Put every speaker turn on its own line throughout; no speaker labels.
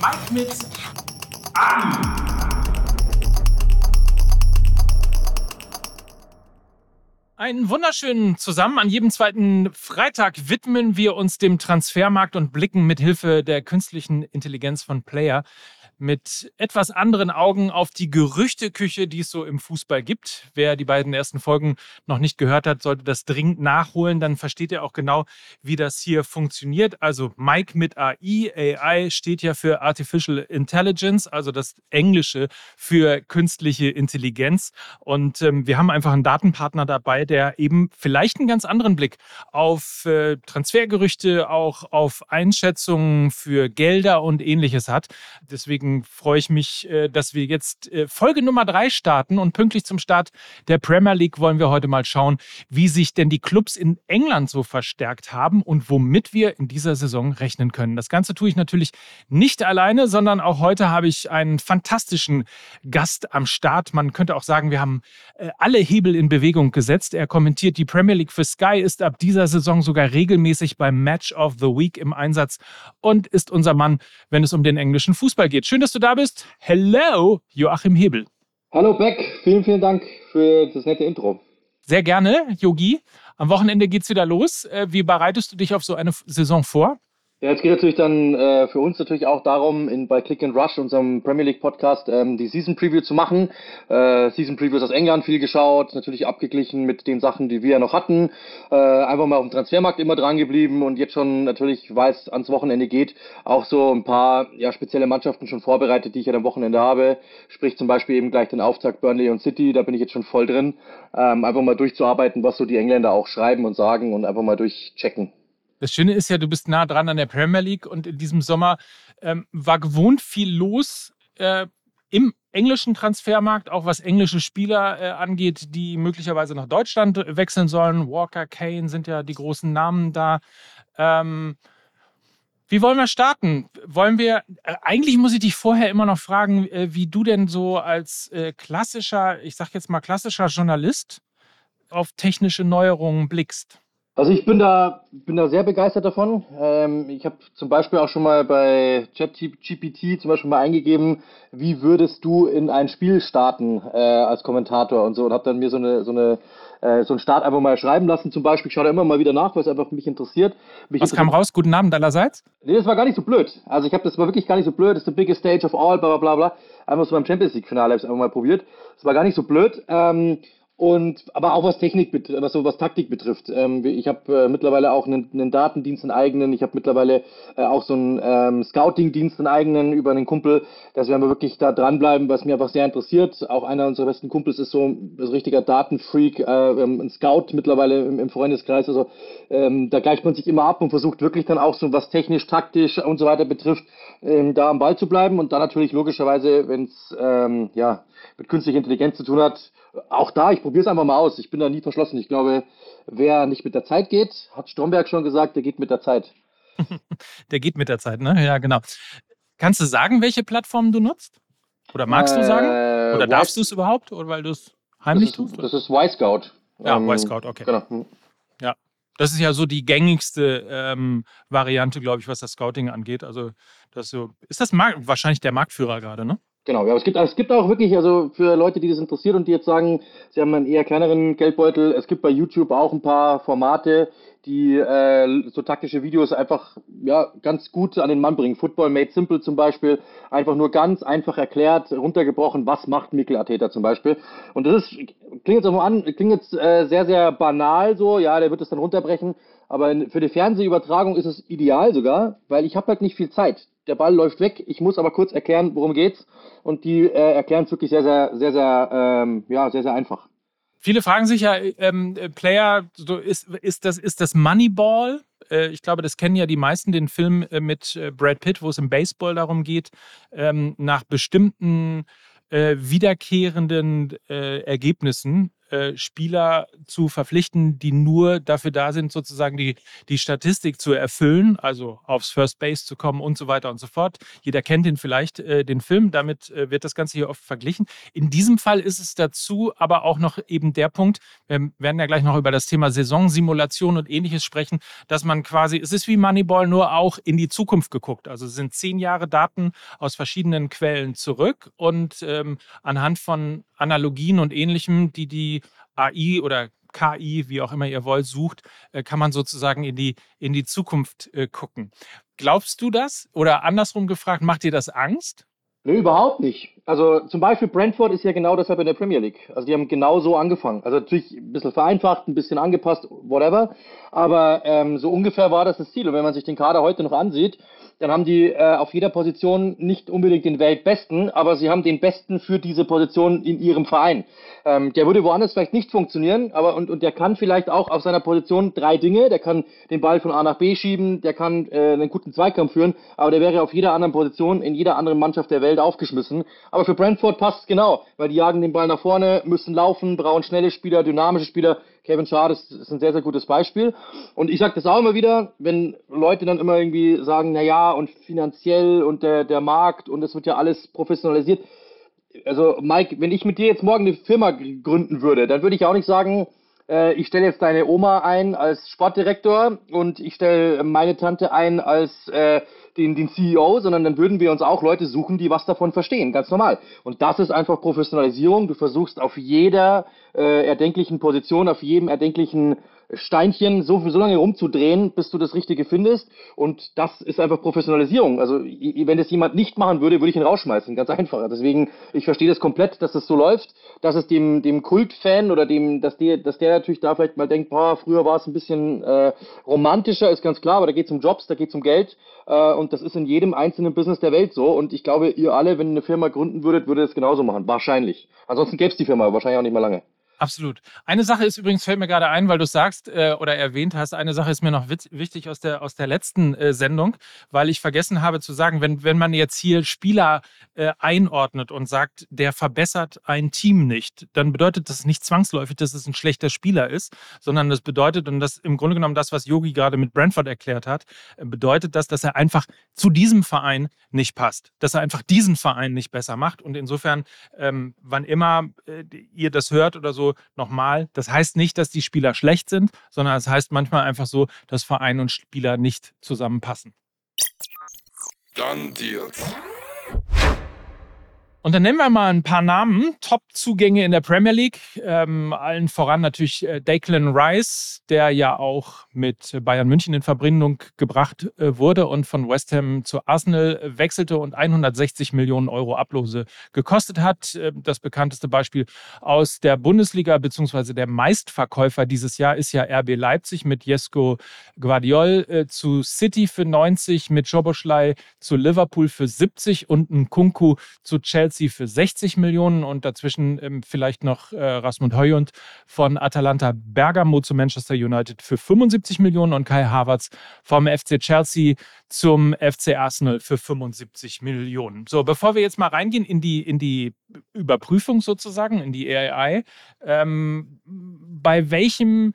Mike mit Abi. Einen wunderschönen zusammen. An jedem zweiten Freitag widmen wir uns dem Transfermarkt und blicken mit Hilfe der künstlichen Intelligenz von Player mit etwas anderen Augen auf die Gerüchteküche, die es so im Fußball gibt. Wer die beiden ersten Folgen noch nicht gehört hat, sollte das dringend nachholen. Dann versteht ihr auch genau, wie das hier funktioniert. Also Mike mit AI. AI steht ja für Artificial Intelligence, also das Englische für künstliche Intelligenz. Und ähm, wir haben einfach einen Datenpartner dabei, der eben vielleicht einen ganz anderen Blick auf äh, Transfergerüchte, auch auf Einschätzungen für Gelder und ähnliches hat. Deswegen deswegen freue ich mich, äh, dass wir jetzt äh, Folge Nummer drei starten und pünktlich zum Start der Premier League wollen wir heute mal schauen, wie sich denn die Clubs in England so verstärkt haben und womit wir in dieser Saison rechnen können. Das Ganze tue ich natürlich nicht alleine, sondern auch heute habe ich einen fantastischen Gast am Start. Man könnte auch sagen, wir haben äh, alle Hebel in Bewegung gesetzt. Er kommentiert die Premier League für Sky, ist ab dieser Saison sogar regelmäßig beim Match of the Week im Einsatz und ist unser Mann, wenn es um den englischen Fußball geht. Schön Schön, dass du da bist. Hello, Joachim Hebel.
Hallo Beck, vielen, vielen Dank für das nette Intro.
Sehr gerne, Yogi. Am Wochenende geht's wieder los. Äh, wie bereitest du dich auf so eine Saison vor?
Ja, es geht natürlich dann äh, für uns natürlich auch darum, in, bei Click and Rush, unserem Premier League Podcast, ähm, die Season Preview zu machen. Äh, Season Previews aus England viel geschaut, natürlich abgeglichen mit den Sachen, die wir ja noch hatten. Äh, einfach mal auf dem Transfermarkt immer dran geblieben und jetzt schon natürlich, weil es ans Wochenende geht, auch so ein paar ja, spezielle Mannschaften schon vorbereitet, die ich ja am Wochenende habe. Sprich zum Beispiel eben gleich den Auftakt Burnley und City, da bin ich jetzt schon voll drin. Ähm, einfach mal durchzuarbeiten, was so die Engländer auch schreiben und sagen und einfach mal durchchecken.
Das Schöne ist ja, du bist nah dran an der Premier League und in diesem Sommer ähm, war gewohnt viel los äh, im englischen Transfermarkt, auch was englische Spieler äh, angeht, die möglicherweise nach Deutschland wechseln sollen. Walker, Kane sind ja die großen Namen da. Ähm, wie wollen wir starten? Wollen wir, äh, eigentlich muss ich dich vorher immer noch fragen, äh, wie du denn so als äh, klassischer, ich sag jetzt mal klassischer Journalist auf technische Neuerungen blickst.
Also ich bin da, bin da sehr begeistert davon. Ähm, ich habe zum Beispiel auch schon mal bei ChatGPT zum Beispiel mal eingegeben, wie würdest du in ein Spiel starten äh, als Kommentator und so und habe dann mir so eine so eine äh, so einen Start einfach mal schreiben lassen. Zum Beispiel, ich schaue da immer mal wieder nach, weil es einfach mich interessiert. Mich
Was kam raus? Guten Abend allerseits?
Nee, das war gar nicht so blöd. Also ich habe das war wirklich gar nicht so blöd. Das ist the biggest stage of all, bla bla bla bla. Einfach so beim Champions League Finale habe ich einfach mal probiert. Das war gar nicht so blöd. Ähm, und aber auch was Technik betrifft, was so was Taktik betrifft. Ähm, ich habe äh, mittlerweile auch einen, einen, Datendienst, einen eigenen. Ich habe mittlerweile äh, auch so einen ähm, Scouting-Dienst, einen eigenen über einen Kumpel, dass wir wirklich da dranbleiben, was mir einfach sehr interessiert. Auch einer unserer besten Kumpels ist so ein richtiger Datenfreak, äh, ein Scout mittlerweile im, im Freundeskreis. Also ähm, da gleicht man sich immer ab und versucht wirklich dann auch so was technisch, taktisch und so weiter betrifft, ähm, da am Ball zu bleiben. Und dann natürlich logischerweise, wenn es ähm, ja mit künstlicher Intelligenz zu tun hat, auch da, ich probiere es einfach mal aus. Ich bin da nie verschlossen. Ich glaube, wer nicht mit der Zeit geht, hat Stromberg schon gesagt, der geht mit der Zeit.
der geht mit der Zeit, ne? Ja, genau. Kannst du sagen, welche Plattform du nutzt? Oder magst äh, du sagen? Äh, Oder darfst du es überhaupt? Oder weil du es heimlich
das ist,
tust?
Das ist Y-Scout.
Ja, ähm, Y-Scout, okay. Genau. Ja. Das ist ja so die gängigste ähm, Variante, glaube ich, was das Scouting angeht. Also, das so, ist das wahrscheinlich der Marktführer gerade, ne?
Genau, ja, es gibt, es gibt auch wirklich, also für Leute, die das interessiert und die jetzt sagen, sie haben einen eher kleineren Geldbeutel, es gibt bei YouTube auch ein paar Formate, die äh, so taktische Videos einfach ja ganz gut an den Mann bringen. Football Made Simple zum Beispiel, einfach nur ganz einfach erklärt, runtergebrochen, was macht Mikkel Arteta zum Beispiel. Und das ist, klingt jetzt auch mal an, klingt jetzt äh, sehr, sehr banal so, ja, der wird es dann runterbrechen, aber für die Fernsehübertragung ist es ideal sogar, weil ich habe halt nicht viel Zeit der Ball läuft weg, ich muss aber kurz erklären, worum geht's. Und die äh, erklären es wirklich sehr, sehr, sehr, sehr, ähm, ja, sehr, sehr einfach.
Viele fragen sich ja, ähm, äh, Player, so ist, ist, das, ist das Moneyball? Äh, ich glaube, das kennen ja die meisten, den Film äh, mit äh, Brad Pitt, wo es im Baseball darum geht, ähm, nach bestimmten äh, wiederkehrenden Ergebnissen äh, Spieler zu verpflichten, die nur dafür da sind, sozusagen die, die Statistik zu erfüllen, also aufs First Base zu kommen und so weiter und so fort. Jeder kennt den vielleicht, äh, den Film, damit äh, wird das Ganze hier oft verglichen. In diesem Fall ist es dazu aber auch noch eben der Punkt, wir werden ja gleich noch über das Thema Saisonsimulation und ähnliches sprechen, dass man quasi, es ist wie Moneyball, nur auch in die Zukunft geguckt. Also es sind zehn Jahre Daten aus verschiedenen Quellen zurück und ähm, anhand von Analogien und ähnlichem, die die AI oder KI, wie auch immer ihr wollt, sucht, äh, kann man sozusagen in die, in die Zukunft äh, gucken. Glaubst du das? Oder andersrum gefragt, macht dir das Angst?
Nee, überhaupt nicht. Also zum Beispiel Brentford ist ja genau deshalb in der Premier League. Also die haben genau so angefangen. Also natürlich ein bisschen vereinfacht, ein bisschen angepasst, whatever. Aber ähm, so ungefähr war das das Ziel. Und wenn man sich den Kader heute noch ansieht, dann haben die äh, auf jeder Position nicht unbedingt den Weltbesten, aber sie haben den Besten für diese Position in ihrem Verein. Ähm, der würde woanders vielleicht nicht funktionieren, aber und, und der kann vielleicht auch auf seiner Position drei Dinge. Der kann den Ball von A nach B schieben, der kann äh, einen guten Zweikampf führen, aber der wäre auf jeder anderen Position in jeder anderen Mannschaft der Welt aufgeschmissen. Für Brentford passt es genau, weil die jagen den Ball nach vorne, müssen laufen, brauchen schnelle Spieler, dynamische Spieler. Kevin Schade ist, ist ein sehr, sehr gutes Beispiel. Und ich sage das auch immer wieder, wenn Leute dann immer irgendwie sagen, na ja, und finanziell und der, der Markt und es wird ja alles professionalisiert. Also Mike, wenn ich mit dir jetzt morgen eine Firma gründen würde, dann würde ich auch nicht sagen, äh, ich stelle jetzt deine Oma ein als Sportdirektor und ich stelle meine Tante ein als äh, den, den CEO, sondern dann würden wir uns auch Leute suchen, die was davon verstehen, ganz normal. Und das ist einfach Professionalisierung. Du versuchst auf jeder äh, erdenklichen Position, auf jedem erdenklichen Steinchen so, so lange rumzudrehen, bis du das Richtige findest. Und das ist einfach Professionalisierung. Also wenn das jemand nicht machen würde, würde ich ihn rausschmeißen. Ganz einfach. Deswegen, ich verstehe das komplett, dass das so läuft, dass es dem, dem Kultfan oder dem, dass der, dass der natürlich da vielleicht mal denkt, boah, früher war es ein bisschen äh, romantischer, ist ganz klar, aber da geht es um Jobs, da geht es um Geld. Äh, und das ist in jedem einzelnen Business der Welt so. Und ich glaube, ihr alle, wenn ihr eine Firma gründen würdet, würdet es genauso machen. Wahrscheinlich. Ansonsten gäbe es die Firma wahrscheinlich auch nicht mehr lange.
Absolut. Eine Sache ist übrigens, fällt mir gerade ein, weil du sagst äh, oder erwähnt hast, eine Sache ist mir noch witz, wichtig aus der, aus der letzten äh, Sendung, weil ich vergessen habe zu sagen, wenn, wenn man jetzt hier Spieler äh, einordnet und sagt, der verbessert ein Team nicht, dann bedeutet das nicht zwangsläufig, dass es ein schlechter Spieler ist, sondern das bedeutet, und das im Grunde genommen das, was Yogi gerade mit Brentford erklärt hat, äh, bedeutet das, dass er einfach zu diesem Verein nicht passt, dass er einfach diesen Verein nicht besser macht. Und insofern, ähm, wann immer äh, ihr das hört oder so, nochmal, das heißt nicht, dass die Spieler schlecht sind, sondern es das heißt manchmal einfach so, dass Verein und Spieler nicht zusammenpassen. Dann Deals. Und dann nennen wir mal ein paar Namen. Top-Zugänge in der Premier League. Ähm, allen voran natürlich äh, Declan Rice, der ja auch mit Bayern München in Verbindung gebracht äh, wurde und von West Ham zu Arsenal wechselte und 160 Millionen Euro Ablose gekostet hat. Äh, das bekannteste Beispiel aus der Bundesliga beziehungsweise der Meistverkäufer dieses Jahr ist ja RB Leipzig mit Jesko Guardiol zu City für 90, mit Schoboschlei zu Liverpool für 70 und Nkunku zu Chelsea Chelsea für 60 Millionen und dazwischen ähm, vielleicht noch äh, Rasmund Højlund von Atalanta Bergamo zu Manchester United für 75 Millionen und Kai Havertz vom FC Chelsea zum FC Arsenal für 75 Millionen. So, bevor wir jetzt mal reingehen in die, in die Überprüfung sozusagen, in die AI, ähm, bei welchem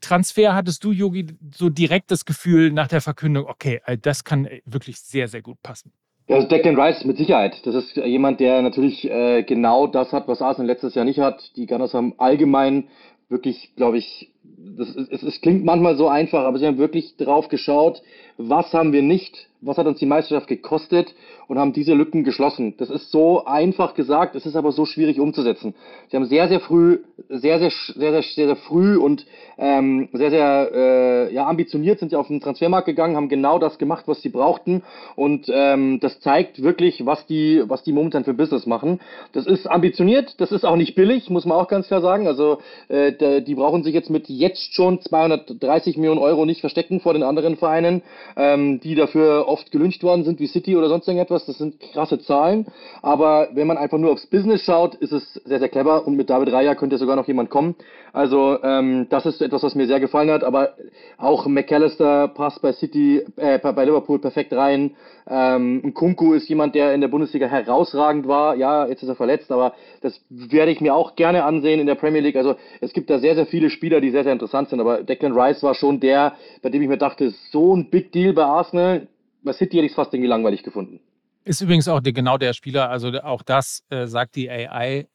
Transfer hattest du, Yogi, so direkt das Gefühl nach der Verkündung, okay, äh, das kann äh, wirklich sehr, sehr gut passen?
Also Declan Rice mit Sicherheit. Das ist jemand, der natürlich äh, genau das hat, was Arsenal letztes Jahr nicht hat. Die Gunners haben allgemein wirklich, glaube ich, das, es, es klingt manchmal so einfach, aber sie haben wirklich drauf geschaut, was haben wir nicht, was hat uns die Meisterschaft gekostet und haben diese Lücken geschlossen. Das ist so einfach gesagt, es ist aber so schwierig umzusetzen. Sie haben sehr, sehr früh, sehr, sehr, sehr, sehr, sehr, sehr früh und ähm, sehr, sehr äh, ja, ambitioniert sind sie auf den Transfermarkt gegangen, haben genau das gemacht, was sie brauchten und ähm, das zeigt wirklich, was die, was die momentan für Business machen. Das ist ambitioniert, das ist auch nicht billig, muss man auch ganz klar sagen. Also äh, die brauchen sich jetzt mit jetzt schon 230 Millionen Euro nicht verstecken vor den anderen Vereinen, ähm, die dafür oft gelüncht worden sind, wie City oder sonst irgendetwas. Das sind krasse Zahlen. Aber wenn man einfach nur aufs Business schaut, ist es sehr, sehr clever. Und mit David Raya könnte sogar noch jemand kommen. Also ähm, das ist etwas, was mir sehr gefallen hat. Aber auch McAllister passt bei City, äh, bei Liverpool perfekt rein. Ähm, Kunku ist jemand, der in der Bundesliga herausragend war. Ja, jetzt ist er verletzt, aber das werde ich mir auch gerne ansehen in der Premier League. Also es gibt da sehr, sehr viele Spieler, die sehr, sehr interessant sind. Aber Declan Rice war schon der, bei dem ich mir dachte, so ein Big Deal bei Arsenal. Bei City hätte ich es fast irgendwie langweilig gefunden.
Ist übrigens auch der, genau der Spieler, also auch das äh, sagt die AI,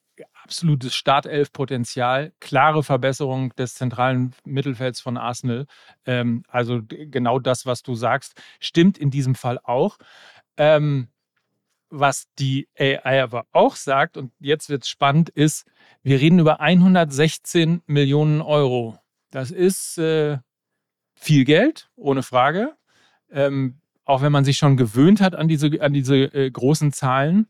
absolutes Startelf-Potenzial, klare Verbesserung des zentralen Mittelfelds von Arsenal. Ähm, also genau das, was du sagst, stimmt in diesem Fall auch. Ähm, was die AI aber auch sagt, und jetzt wird es spannend, ist, wir reden über 116 Millionen Euro. Das ist äh, viel Geld, ohne Frage. Ähm, auch wenn man sich schon gewöhnt hat an diese, an diese äh, großen Zahlen.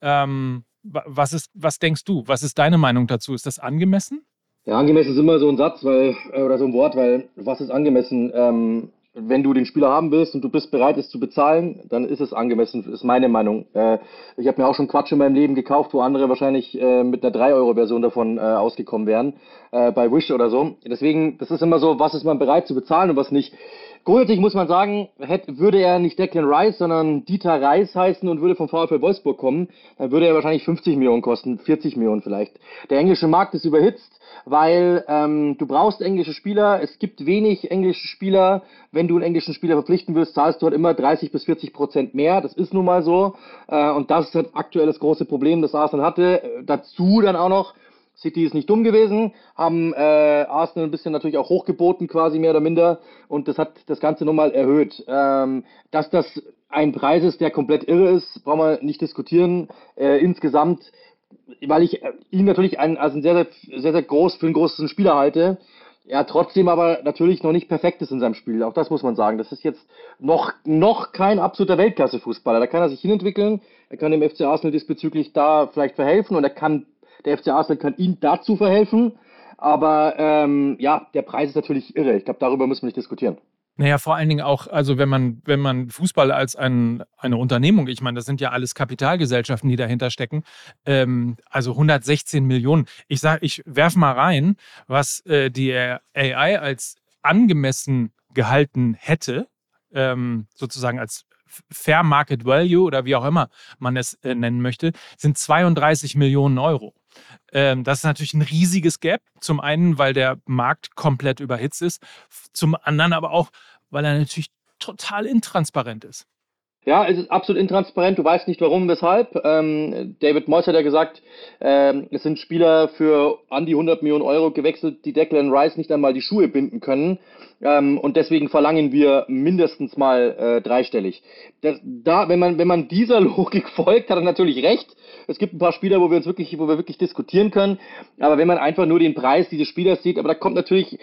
Ähm, was, ist, was denkst du? Was ist deine Meinung dazu? Ist das angemessen?
Ja, angemessen ist immer so ein Satz, weil, äh, oder so ein Wort, weil was ist angemessen? Ähm, wenn du den Spieler haben willst und du bist bereit, es zu bezahlen, dann ist es angemessen, ist meine Meinung. Äh, ich habe mir auch schon Quatsch in meinem Leben gekauft, wo andere wahrscheinlich äh, mit einer 3-Euro-Version davon äh, ausgekommen wären, äh, bei Wish oder so. Deswegen, das ist immer so, was ist man bereit zu bezahlen und was nicht. Grundsätzlich muss man sagen, hätte, würde er nicht Declan Rice, sondern Dieter Reis heißen und würde vom VfL Wolfsburg kommen, dann würde er wahrscheinlich 50 Millionen kosten, 40 Millionen vielleicht. Der englische Markt ist überhitzt, weil ähm, du brauchst englische Spieler. Es gibt wenig englische Spieler. Wenn du einen englischen Spieler verpflichten willst, zahlst du halt immer 30 bis 40 Prozent mehr. Das ist nun mal so. Äh, und das ist halt aktuell das große Problem, das Arsenal hatte. Äh, dazu dann auch noch City ist nicht dumm gewesen, haben äh, Arsenal ein bisschen natürlich auch hochgeboten, quasi mehr oder minder, und das hat das Ganze nochmal erhöht. Ähm, dass das ein Preis ist, der komplett irre ist, brauchen wir nicht diskutieren. Äh, insgesamt, weil ich äh, ihn natürlich einen, als einen sehr, sehr, sehr, sehr groß, für einen großen Spieler halte, er trotzdem aber natürlich noch nicht perfekt ist in seinem Spiel. Auch das muss man sagen. Das ist jetzt noch, noch kein absoluter Weltklasse-Fußballer. Da kann er sich hinentwickeln. Er kann dem FC Arsenal diesbezüglich da vielleicht verhelfen und er kann der FC Arsenal kann ihm dazu verhelfen. Aber ähm, ja, der Preis ist natürlich irre. Ich glaube, darüber müssen wir nicht diskutieren.
Naja, vor allen Dingen auch, also wenn man, wenn man Fußball als ein, eine Unternehmung, ich meine, das sind ja alles Kapitalgesellschaften, die dahinter stecken, ähm, also 116 Millionen. Ich sage, ich werfe mal rein, was äh, die AI als angemessen gehalten hätte, ähm, sozusagen als Fair Market Value oder wie auch immer man es äh, nennen möchte, sind 32 Millionen Euro. Ähm, das ist natürlich ein riesiges Gap. Zum einen, weil der Markt komplett überhitzt ist, zum anderen aber auch, weil er natürlich total intransparent ist.
Ja, es ist absolut intransparent. Du weißt nicht warum, weshalb. Ähm, David Moyes hat ja gesagt, ähm, es sind Spieler für an die 100 Millionen Euro gewechselt, die Declan Rice nicht einmal die Schuhe binden können. Ähm, und deswegen verlangen wir mindestens mal äh, dreistellig. Das, da, wenn man, wenn man dieser Logik folgt, hat er natürlich recht. Es gibt ein paar Spieler, wo wir uns wirklich, wo wir wirklich diskutieren können. Aber wenn man einfach nur den Preis dieses Spielers sieht, aber da kommt natürlich,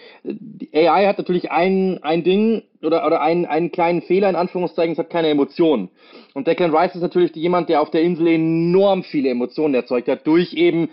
AI hat natürlich ein, ein Ding oder, oder einen, einen kleinen Fehler in Anführungszeichen, es hat keine Emotionen. Und Declan Rice ist natürlich jemand, der auf der Insel enorm viele Emotionen erzeugt hat, durch eben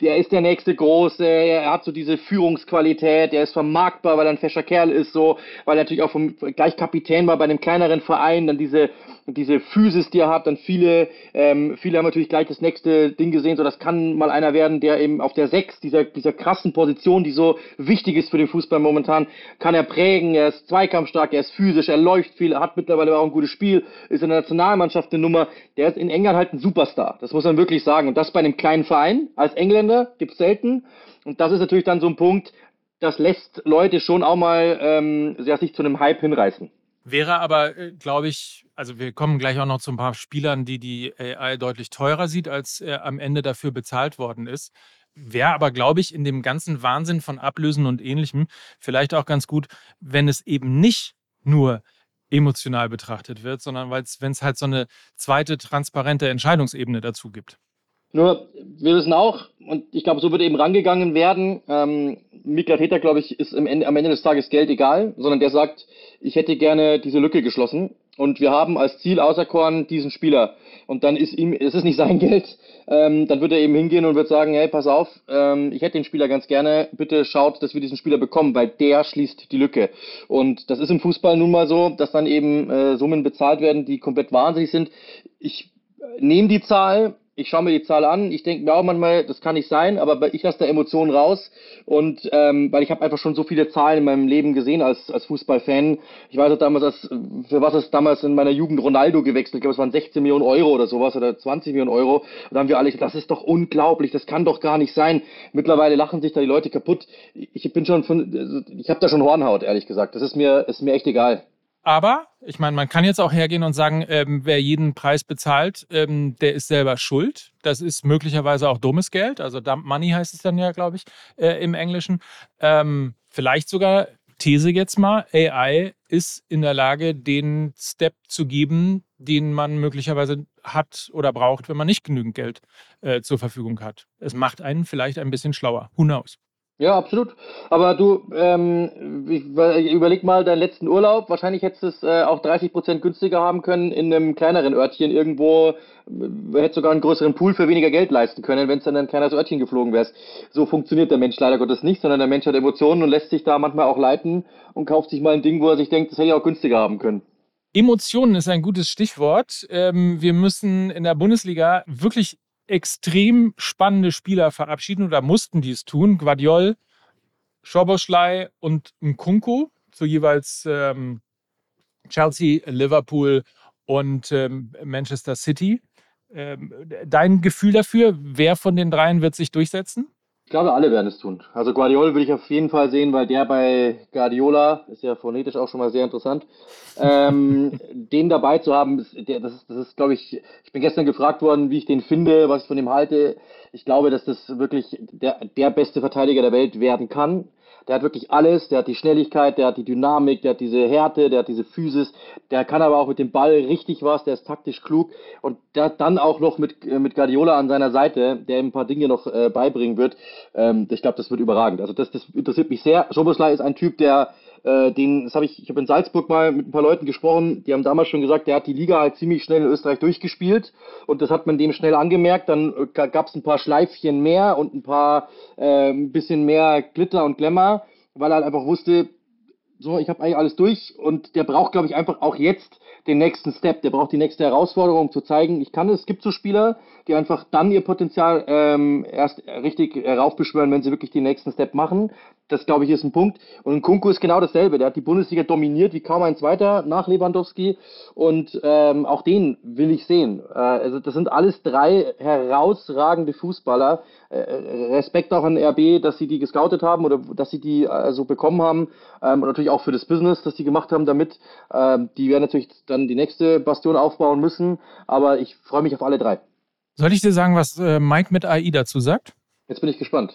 der ist der nächste Große, er hat so diese Führungsqualität, er ist vermarktbar, weil er ein fescher Kerl ist, so, weil er natürlich auch vom, gleich Kapitän war bei einem kleineren Verein, dann diese, diese Physis, die er hat, dann viele, ähm, viele haben natürlich gleich das nächste Ding gesehen, so das kann mal einer werden, der eben auf der Sechs, dieser, dieser krassen Position, die so wichtig ist für den Fußball momentan, kann er prägen, er ist zweikampfstark, er ist physisch, er läuft viel, er hat mittlerweile auch ein gutes Spiel, ist in der Nationalmannschaft eine Nummer, der ist in England halt ein Superstar, das muss man wirklich sagen, und das bei einem kleinen Verein, als Engländer Ausländer, gibt es selten. Und das ist natürlich dann so ein Punkt, das lässt Leute schon auch mal ähm, sich zu einem Hype hinreißen.
Wäre aber, äh, glaube ich, also wir kommen gleich auch noch zu ein paar Spielern, die die AI deutlich teurer sieht, als er am Ende dafür bezahlt worden ist. Wäre aber, glaube ich, in dem ganzen Wahnsinn von Ablösen und ähnlichem vielleicht auch ganz gut, wenn es eben nicht nur emotional betrachtet wird, sondern wenn es halt so eine zweite transparente Entscheidungsebene dazu gibt.
Nur, wir wissen auch, und ich glaube, so wird eben rangegangen werden, ähm, Mikla Täter, glaube ich, ist Ende, am Ende des Tages Geld egal, sondern der sagt, ich hätte gerne diese Lücke geschlossen und wir haben als Ziel auserkoren diesen Spieler. Und dann ist ihm, es ist nicht sein Geld, ähm, dann wird er eben hingehen und wird sagen, hey, pass auf, ähm, ich hätte den Spieler ganz gerne, bitte schaut, dass wir diesen Spieler bekommen, weil der schließt die Lücke. Und das ist im Fußball nun mal so, dass dann eben äh, Summen bezahlt werden, die komplett wahnsinnig sind. Ich nehme die Zahl, ich schaue mir die Zahl an, ich denke mir auch manchmal, das kann nicht sein, aber ich lasse da Emotionen raus und ähm, weil ich habe einfach schon so viele Zahlen in meinem Leben gesehen als, als Fußballfan. Ich weiß auch damals, als, für was es damals in meiner Jugend Ronaldo gewechselt, ich glaube es waren 16 Millionen Euro oder sowas oder 20 Millionen Euro. Und da haben wir alle gesagt, das ist doch unglaublich, das kann doch gar nicht sein. Mittlerweile lachen sich da die Leute kaputt. Ich bin schon von, ich habe da schon Hornhaut, ehrlich gesagt. Das ist mir, ist mir echt egal.
Aber ich meine, man kann jetzt auch hergehen und sagen, ähm, wer jeden Preis bezahlt, ähm, der ist selber schuld. Das ist möglicherweise auch dummes Geld. Also Dump Money heißt es dann ja, glaube ich, äh, im Englischen. Ähm, vielleicht sogar, These jetzt mal, AI ist in der Lage, den Step zu geben, den man möglicherweise hat oder braucht, wenn man nicht genügend Geld äh, zur Verfügung hat. Es macht einen vielleicht ein bisschen schlauer. Who knows?
Ja, absolut. Aber du, ähm, ich, überleg mal deinen letzten Urlaub. Wahrscheinlich hättest du es äh, auch 30 Prozent günstiger haben können in einem kleineren Örtchen irgendwo. Äh, hättest sogar einen größeren Pool für weniger Geld leisten können, wenn es dann ein kleines Örtchen geflogen wärst. So funktioniert der Mensch leider Gottes nicht, sondern der Mensch hat Emotionen und lässt sich da manchmal auch leiten und kauft sich mal ein Ding, wo er sich denkt, das hätte ich auch günstiger haben können.
Emotionen ist ein gutes Stichwort. Ähm, wir müssen in der Bundesliga wirklich extrem spannende Spieler verabschieden oder mussten dies tun. Guardiol, Schoboschlei und Nkunku zu jeweils ähm, Chelsea, Liverpool und ähm, Manchester City. Ähm, dein Gefühl dafür, wer von den dreien wird sich durchsetzen?
Ich glaube, alle werden es tun. Also Guardiola würde ich auf jeden Fall sehen, weil der bei Guardiola, ist ja phonetisch auch schon mal sehr interessant, ähm, den dabei zu haben, ist, der, das ist, das ist glaube ich, ich bin gestern gefragt worden, wie ich den finde, was ich von ihm halte. Ich glaube, dass das wirklich der, der beste Verteidiger der Welt werden kann. Der hat wirklich alles, der hat die Schnelligkeit, der hat die Dynamik, der hat diese Härte, der hat diese Physis, der kann aber auch mit dem Ball richtig was, der ist taktisch klug und der hat dann auch noch mit, äh, mit Guardiola an seiner Seite, der ihm ein paar Dinge noch äh, beibringen wird. Ähm, ich glaube, das wird überragend. Also das, das interessiert mich sehr. Schoboslai ist ein Typ, der äh, den, das habe ich, ich habe in Salzburg mal mit ein paar Leuten gesprochen, die haben damals schon gesagt, der hat die Liga halt ziemlich schnell in Österreich durchgespielt und das hat man dem schnell angemerkt. Dann äh, gab es ein paar Schleifchen mehr und ein paar äh, ein bisschen mehr Glitter und Glamour, weil er halt einfach wusste, so, ich habe eigentlich alles durch und der braucht, glaube ich, einfach auch jetzt den nächsten Step, der braucht die nächste Herausforderung, zu zeigen, ich kann es. Es gibt so Spieler, die einfach dann ihr Potenzial ähm, erst richtig heraufbeschwören, wenn sie wirklich den nächsten Step machen. Das, glaube ich, ist ein Punkt. Und Kunku ist genau dasselbe. Der hat die Bundesliga dominiert wie kaum ein zweiter nach Lewandowski. Und ähm, auch den will ich sehen. Äh, also das sind alles drei herausragende Fußballer. Äh, Respekt auch an RB, dass sie die gescoutet haben oder dass sie die äh, so bekommen haben. Ähm, und natürlich auch für das Business, das sie gemacht haben damit. Ähm, die werden natürlich dann die nächste Bastion aufbauen müssen. Aber ich freue mich auf alle drei.
Soll ich dir sagen, was äh, Mike mit AI dazu sagt?
Jetzt bin ich gespannt.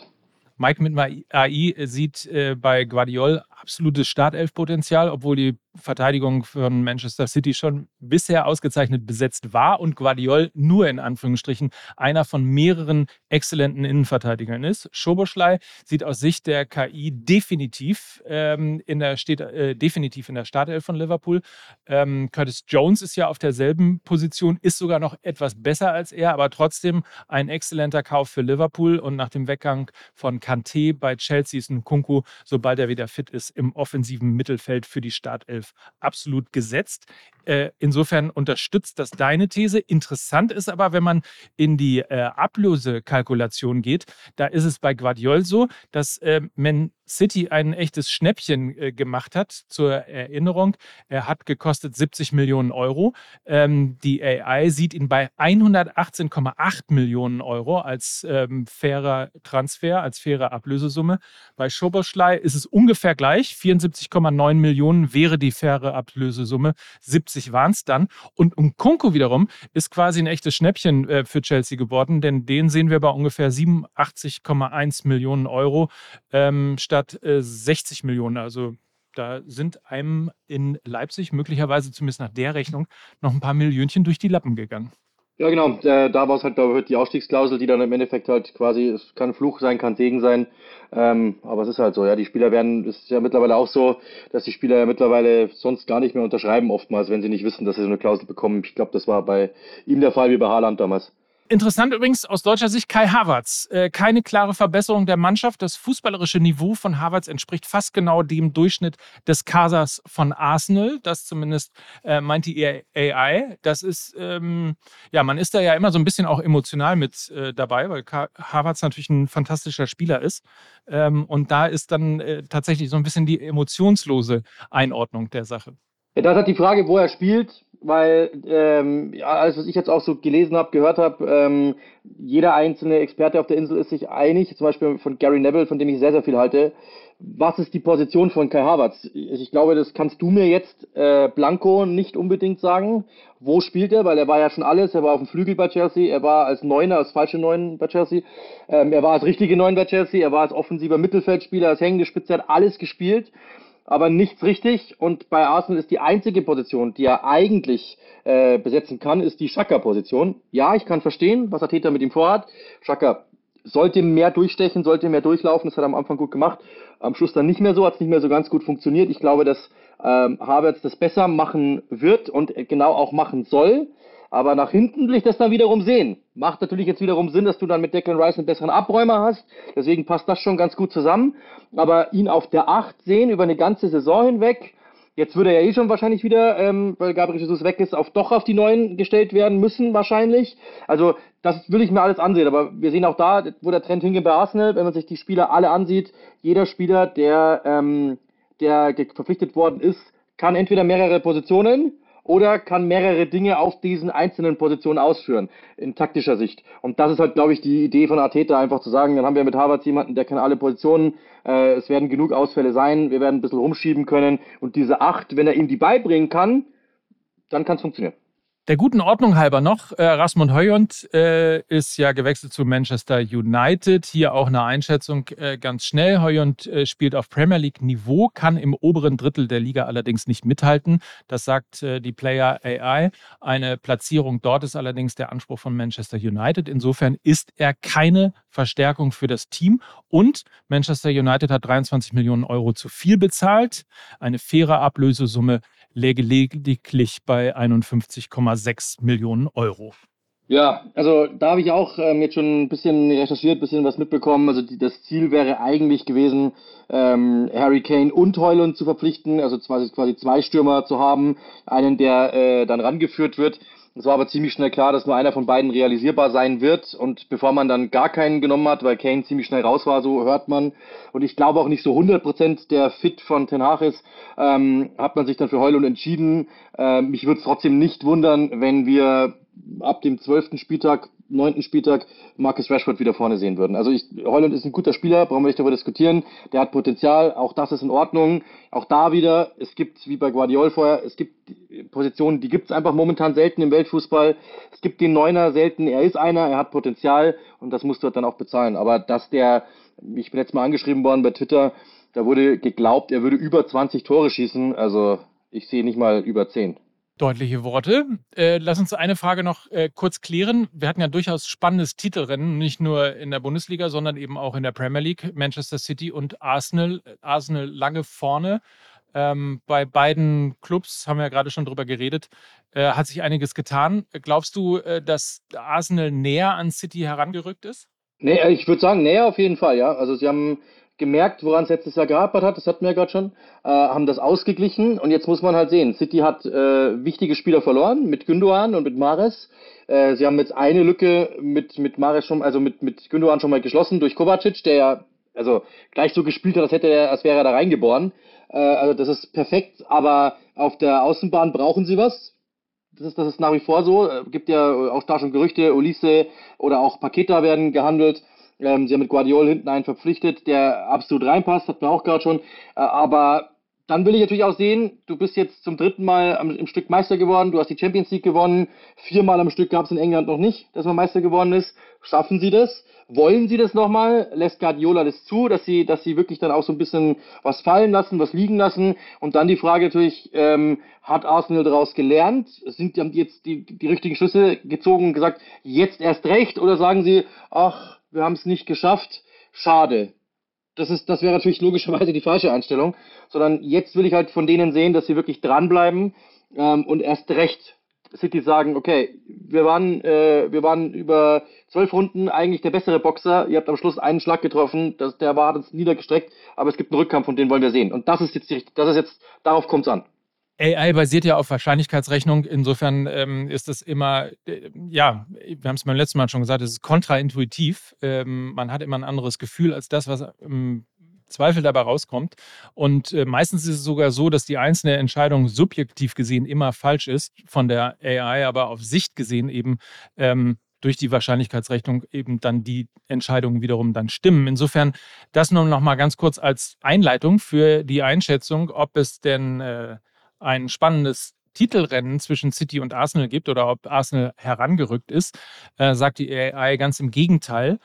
Mike mit AI sieht äh, bei Guardiol absolutes Startelf-Potenzial, obwohl die Verteidigung von Manchester City schon bisher ausgezeichnet besetzt war und Guardiol nur in Anführungsstrichen einer von mehreren exzellenten Innenverteidigern ist. Schoboschlei sieht aus Sicht der KI definitiv, ähm, in, der, steht, äh, definitiv in der Startelf von Liverpool. Ähm, Curtis Jones ist ja auf derselben Position, ist sogar noch etwas besser als er, aber trotzdem ein exzellenter Kauf für Liverpool und nach dem Weggang von Kanté bei Chelsea ist ein Kunku, sobald er wieder fit ist, im offensiven Mittelfeld für die Startelf absolut gesetzt. Äh, insofern unterstützt das deine These. Interessant ist aber, wenn man in die äh, Ablösekalkulation geht, da ist es bei Guardiol so, dass äh, Man City ein echtes Schnäppchen gemacht hat. Zur Erinnerung, er hat gekostet 70 Millionen Euro. Ähm, die AI sieht ihn bei 118,8 Millionen Euro als ähm, fairer Transfer, als faire Ablösesumme. Bei Schoboschlei ist es ungefähr gleich. 74,9 Millionen wäre die faire Ablösesumme. 70 70 waren es dann. Und Nkunku wiederum ist quasi ein echtes Schnäppchen äh, für Chelsea geworden, denn den sehen wir bei ungefähr 87,1 Millionen Euro ähm, statt äh, 60 Millionen. Also da sind einem in Leipzig möglicherweise zumindest nach der Rechnung noch ein paar Millionchen durch die Lappen gegangen.
Ja, genau. Äh, da war es halt da die Ausstiegsklausel, die dann im Endeffekt halt quasi, es kann Fluch sein, kann Segen sein. Ähm, aber es ist halt so, ja. Die Spieler werden, es ist ja mittlerweile auch so, dass die Spieler ja mittlerweile sonst gar nicht mehr unterschreiben, oftmals, wenn sie nicht wissen, dass sie so eine Klausel bekommen. Ich glaube, das war bei ihm der Fall wie bei Haaland damals.
Interessant übrigens aus deutscher Sicht Kai Havertz. Äh, keine klare Verbesserung der Mannschaft. Das fußballerische Niveau von Havertz entspricht fast genau dem Durchschnitt des Kasers von Arsenal. Das zumindest äh, meint die AI. Das ist, ähm, ja, man ist da ja immer so ein bisschen auch emotional mit äh, dabei, weil Ka Havertz natürlich ein fantastischer Spieler ist. Ähm, und da ist dann äh, tatsächlich so ein bisschen die emotionslose Einordnung der Sache.
Ja, das hat die Frage, wo er spielt weil ähm, alles, was ich jetzt auch so gelesen habe, gehört habe, ähm, jeder einzelne Experte auf der Insel ist sich einig, zum Beispiel von Gary Neville, von dem ich sehr, sehr viel halte. Was ist die Position von Kai Havertz? Ich glaube, das kannst du mir jetzt äh, Blanco nicht unbedingt sagen. Wo spielt er? Weil er war ja schon alles. Er war auf dem Flügel bei Chelsea, er war als Neuner, als falsche Neun bei Chelsea, ähm, er war als richtige Neun bei Chelsea, er war als offensiver Mittelfeldspieler, als hängende Spitze, hat alles gespielt aber nichts richtig. Und bei Arsenal ist die einzige Position, die er eigentlich äh, besetzen kann, ist die Schaka-Position. Ja, ich kann verstehen, was Ateta mit ihm vorhat. Schaka sollte mehr durchstechen, sollte mehr durchlaufen. Das hat er am Anfang gut gemacht. Am Schluss dann nicht mehr so, hat es nicht mehr so ganz gut funktioniert. Ich glaube, dass ähm, Havertz das besser machen wird und genau auch machen soll. Aber nach hinten will ich das dann wiederum sehen. Macht natürlich jetzt wiederum Sinn, dass du dann mit Declan Rice einen besseren Abräumer hast. Deswegen passt das schon ganz gut zusammen. Aber ihn auf der 8 sehen über eine ganze Saison hinweg. Jetzt würde er eh schon wahrscheinlich wieder, ähm, weil Gabriel Jesus weg ist, auf doch auf die Neuen gestellt werden müssen, wahrscheinlich. Also, das will ich mir alles ansehen. Aber wir sehen auch da, wo der Trend hingeht bei Arsenal, wenn man sich die Spieler alle ansieht, jeder Spieler, der, ähm, der verpflichtet worden ist, kann entweder mehrere Positionen oder kann mehrere Dinge auf diesen einzelnen Positionen ausführen, in taktischer Sicht. Und das ist halt, glaube ich, die Idee von Arteta, einfach zu sagen, dann haben wir mit Harvard jemanden, der kann alle Positionen, äh, es werden genug Ausfälle sein, wir werden ein bisschen rumschieben können und diese acht, wenn er ihm die beibringen kann, dann kann es funktionieren.
Der guten Ordnung halber noch, äh, Rasmund Højlund äh, ist ja gewechselt zu Manchester United. Hier auch eine Einschätzung äh, ganz schnell. Højlund äh, spielt auf Premier League Niveau, kann im oberen Drittel der Liga allerdings nicht mithalten. Das sagt äh, die Player AI. Eine Platzierung dort ist allerdings der Anspruch von Manchester United. Insofern ist er keine Verstärkung für das Team. Und Manchester United hat 23 Millionen Euro zu viel bezahlt. Eine faire Ablösesumme läge lediglich bei 51,6 Millionen Euro.
Ja, also da habe ich auch ähm, jetzt schon ein bisschen recherchiert, ein bisschen was mitbekommen. Also die, das Ziel wäre eigentlich gewesen, ähm, Harry Kane und Heulund zu verpflichten, also quasi, quasi zwei Stürmer zu haben, einen, der äh, dann rangeführt wird. Es war aber ziemlich schnell klar, dass nur einer von beiden realisierbar sein wird. Und bevor man dann gar keinen genommen hat, weil Kane ziemlich schnell raus war, so hört man, und ich glaube auch nicht so 100% der Fit von Ten Hag ist, ähm, hat man sich dann für Heulund entschieden. Ähm, mich würde es trotzdem nicht wundern, wenn wir ab dem zwölften Spieltag, neunten Spieltag Marcus Rashford wieder vorne sehen würden. Also ich, Holland ist ein guter Spieler, brauchen wir nicht darüber diskutieren. Der hat Potenzial, auch das ist in Ordnung. Auch da wieder, es gibt, wie bei Guardiol vorher, es gibt Positionen, die gibt es einfach momentan selten im Weltfußball. Es gibt den Neuner selten, er ist einer, er hat Potenzial und das musst du dann auch bezahlen. Aber dass der, ich bin jetzt mal angeschrieben worden bei Twitter, da wurde geglaubt, er würde über 20 Tore schießen. Also ich sehe nicht mal über 10.
Deutliche Worte. Äh, lass uns eine Frage noch äh, kurz klären. Wir hatten ja durchaus spannendes Titelrennen, nicht nur in der Bundesliga, sondern eben auch in der Premier League. Manchester City und Arsenal. Arsenal lange vorne. Ähm, bei beiden Clubs haben wir ja gerade schon drüber geredet, äh, hat sich einiges getan. Glaubst du, äh, dass Arsenal näher an City herangerückt ist?
Nee, ich würde sagen, näher auf jeden Fall, ja. Also sie haben gemerkt, woran es letztes Jahr gehapert hat, das hatten wir ja gerade schon, äh, haben das ausgeglichen und jetzt muss man halt sehen, City hat äh, wichtige Spieler verloren mit Gündogan und mit Mares. Äh, sie haben jetzt eine Lücke mit, mit Mares schon, also mit, mit Gündogan schon mal geschlossen durch Kovacic, der ja also gleich so gespielt hat, als hätte er, als wäre er da reingeboren. Äh, also das ist perfekt, aber auf der Außenbahn brauchen sie was. Das ist, das ist nach wie vor so. Äh, gibt ja auch da schon Gerüchte, Ulisse oder auch Paketa werden gehandelt. Ähm, sie haben mit Guardiol hinten einen verpflichtet, der absolut reinpasst, hat man auch gerade schon. Äh, aber dann will ich natürlich auch sehen, du bist jetzt zum dritten Mal am, im Stück Meister geworden, du hast die Champions League gewonnen, viermal am Stück gab es in England noch nicht, dass man Meister geworden ist. Schaffen sie das? Wollen sie das nochmal? Lässt Guardiola das zu, dass sie, dass sie wirklich dann auch so ein bisschen was fallen lassen, was liegen lassen? Und dann die Frage natürlich, ähm, hat Arsenal daraus gelernt? Sind haben die jetzt die, die richtigen Schlüsse gezogen und gesagt, jetzt erst recht? Oder sagen sie, ach, wir haben es nicht geschafft, schade. Das, ist, das wäre natürlich logischerweise die falsche Einstellung, sondern jetzt will ich halt von denen sehen, dass sie wirklich dranbleiben ähm, und erst recht City sagen, okay, wir waren, äh, wir waren über zwölf Runden eigentlich der bessere Boxer, ihr habt am Schluss einen Schlag getroffen, das, der war uns niedergestreckt, aber es gibt einen Rückkampf und den wollen wir sehen. Und das ist jetzt die, das ist jetzt, darauf kommt es an.
AI basiert ja auf Wahrscheinlichkeitsrechnung. Insofern ähm, ist das immer, äh, ja, wir haben es beim letzten Mal schon gesagt, es ist kontraintuitiv. Ähm, man hat immer ein anderes Gefühl als das, was im Zweifel dabei rauskommt. Und äh, meistens ist es sogar so, dass die einzelne Entscheidung subjektiv gesehen immer falsch ist, von der AI aber auf Sicht gesehen eben ähm, durch die Wahrscheinlichkeitsrechnung eben dann die Entscheidungen wiederum dann stimmen. Insofern das nur noch mal ganz kurz als Einleitung für die Einschätzung, ob es denn äh, ein spannendes Titelrennen zwischen City und Arsenal gibt oder ob Arsenal herangerückt ist, äh, sagt die AI ganz im Gegenteil.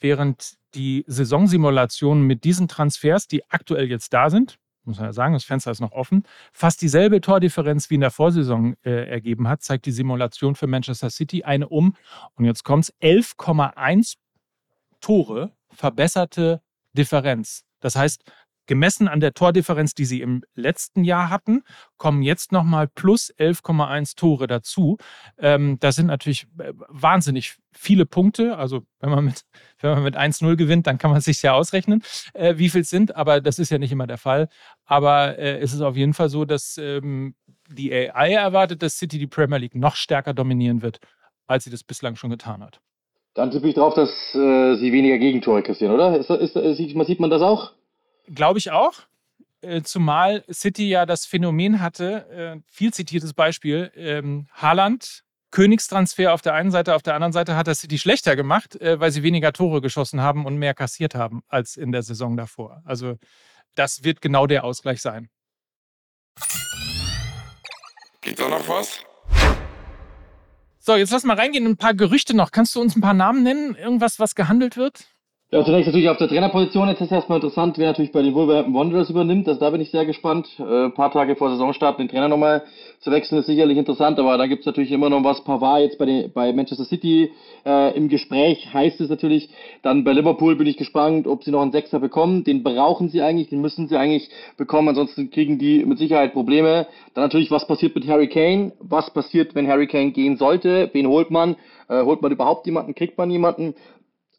Während die Saisonsimulationen mit diesen Transfers, die aktuell jetzt da sind, muss man ja sagen, das Fenster ist noch offen, fast dieselbe Tordifferenz wie in der Vorsaison äh, ergeben hat, zeigt die Simulation für Manchester City eine um, und jetzt kommt es, 11,1 Tore verbesserte Differenz. Das heißt, Gemessen an der Tordifferenz, die sie im letzten Jahr hatten, kommen jetzt nochmal plus 11,1 Tore dazu. Ähm, das sind natürlich äh, wahnsinnig viele Punkte. Also wenn man mit, mit 1-0 gewinnt, dann kann man sich ja ausrechnen, äh, wie viel es sind. Aber das ist ja nicht immer der Fall. Aber äh, es ist auf jeden Fall so, dass ähm, die AI erwartet, dass City die Premier League noch stärker dominieren wird, als sie das bislang schon getan hat.
Dann tippe ich darauf, dass äh, sie weniger Gegentore kassieren, oder? Ist, ist, sieht man das auch?
Glaube ich auch. Äh, zumal City ja das Phänomen hatte, äh, viel zitiertes Beispiel, ähm, Haaland, Königstransfer auf der einen Seite, auf der anderen Seite hat das City schlechter gemacht, äh, weil sie weniger Tore geschossen haben und mehr kassiert haben als in der Saison davor. Also das wird genau der Ausgleich sein.
Geht da noch was?
So, jetzt lass mal reingehen. Ein paar Gerüchte noch. Kannst du uns ein paar Namen nennen? Irgendwas, was gehandelt wird?
Ja, zunächst natürlich auf der Trainerposition. Jetzt ist erstmal interessant, wer natürlich bei den Wolverhampton Wanderers übernimmt. Also da bin ich sehr gespannt. Äh, ein paar Tage vor Saisonstart den Trainer nochmal zu wechseln ist sicherlich interessant, aber da gibt's natürlich immer noch was. Pavard jetzt bei, den, bei Manchester City äh, im Gespräch heißt es natürlich. Dann bei Liverpool bin ich gespannt, ob sie noch einen Sechser bekommen. Den brauchen sie eigentlich, den müssen sie eigentlich bekommen, ansonsten kriegen die mit Sicherheit Probleme. Dann natürlich, was passiert mit Harry Kane? Was passiert, wenn Harry Kane gehen sollte? Wen holt man? Äh, holt man überhaupt jemanden? Kriegt man jemanden?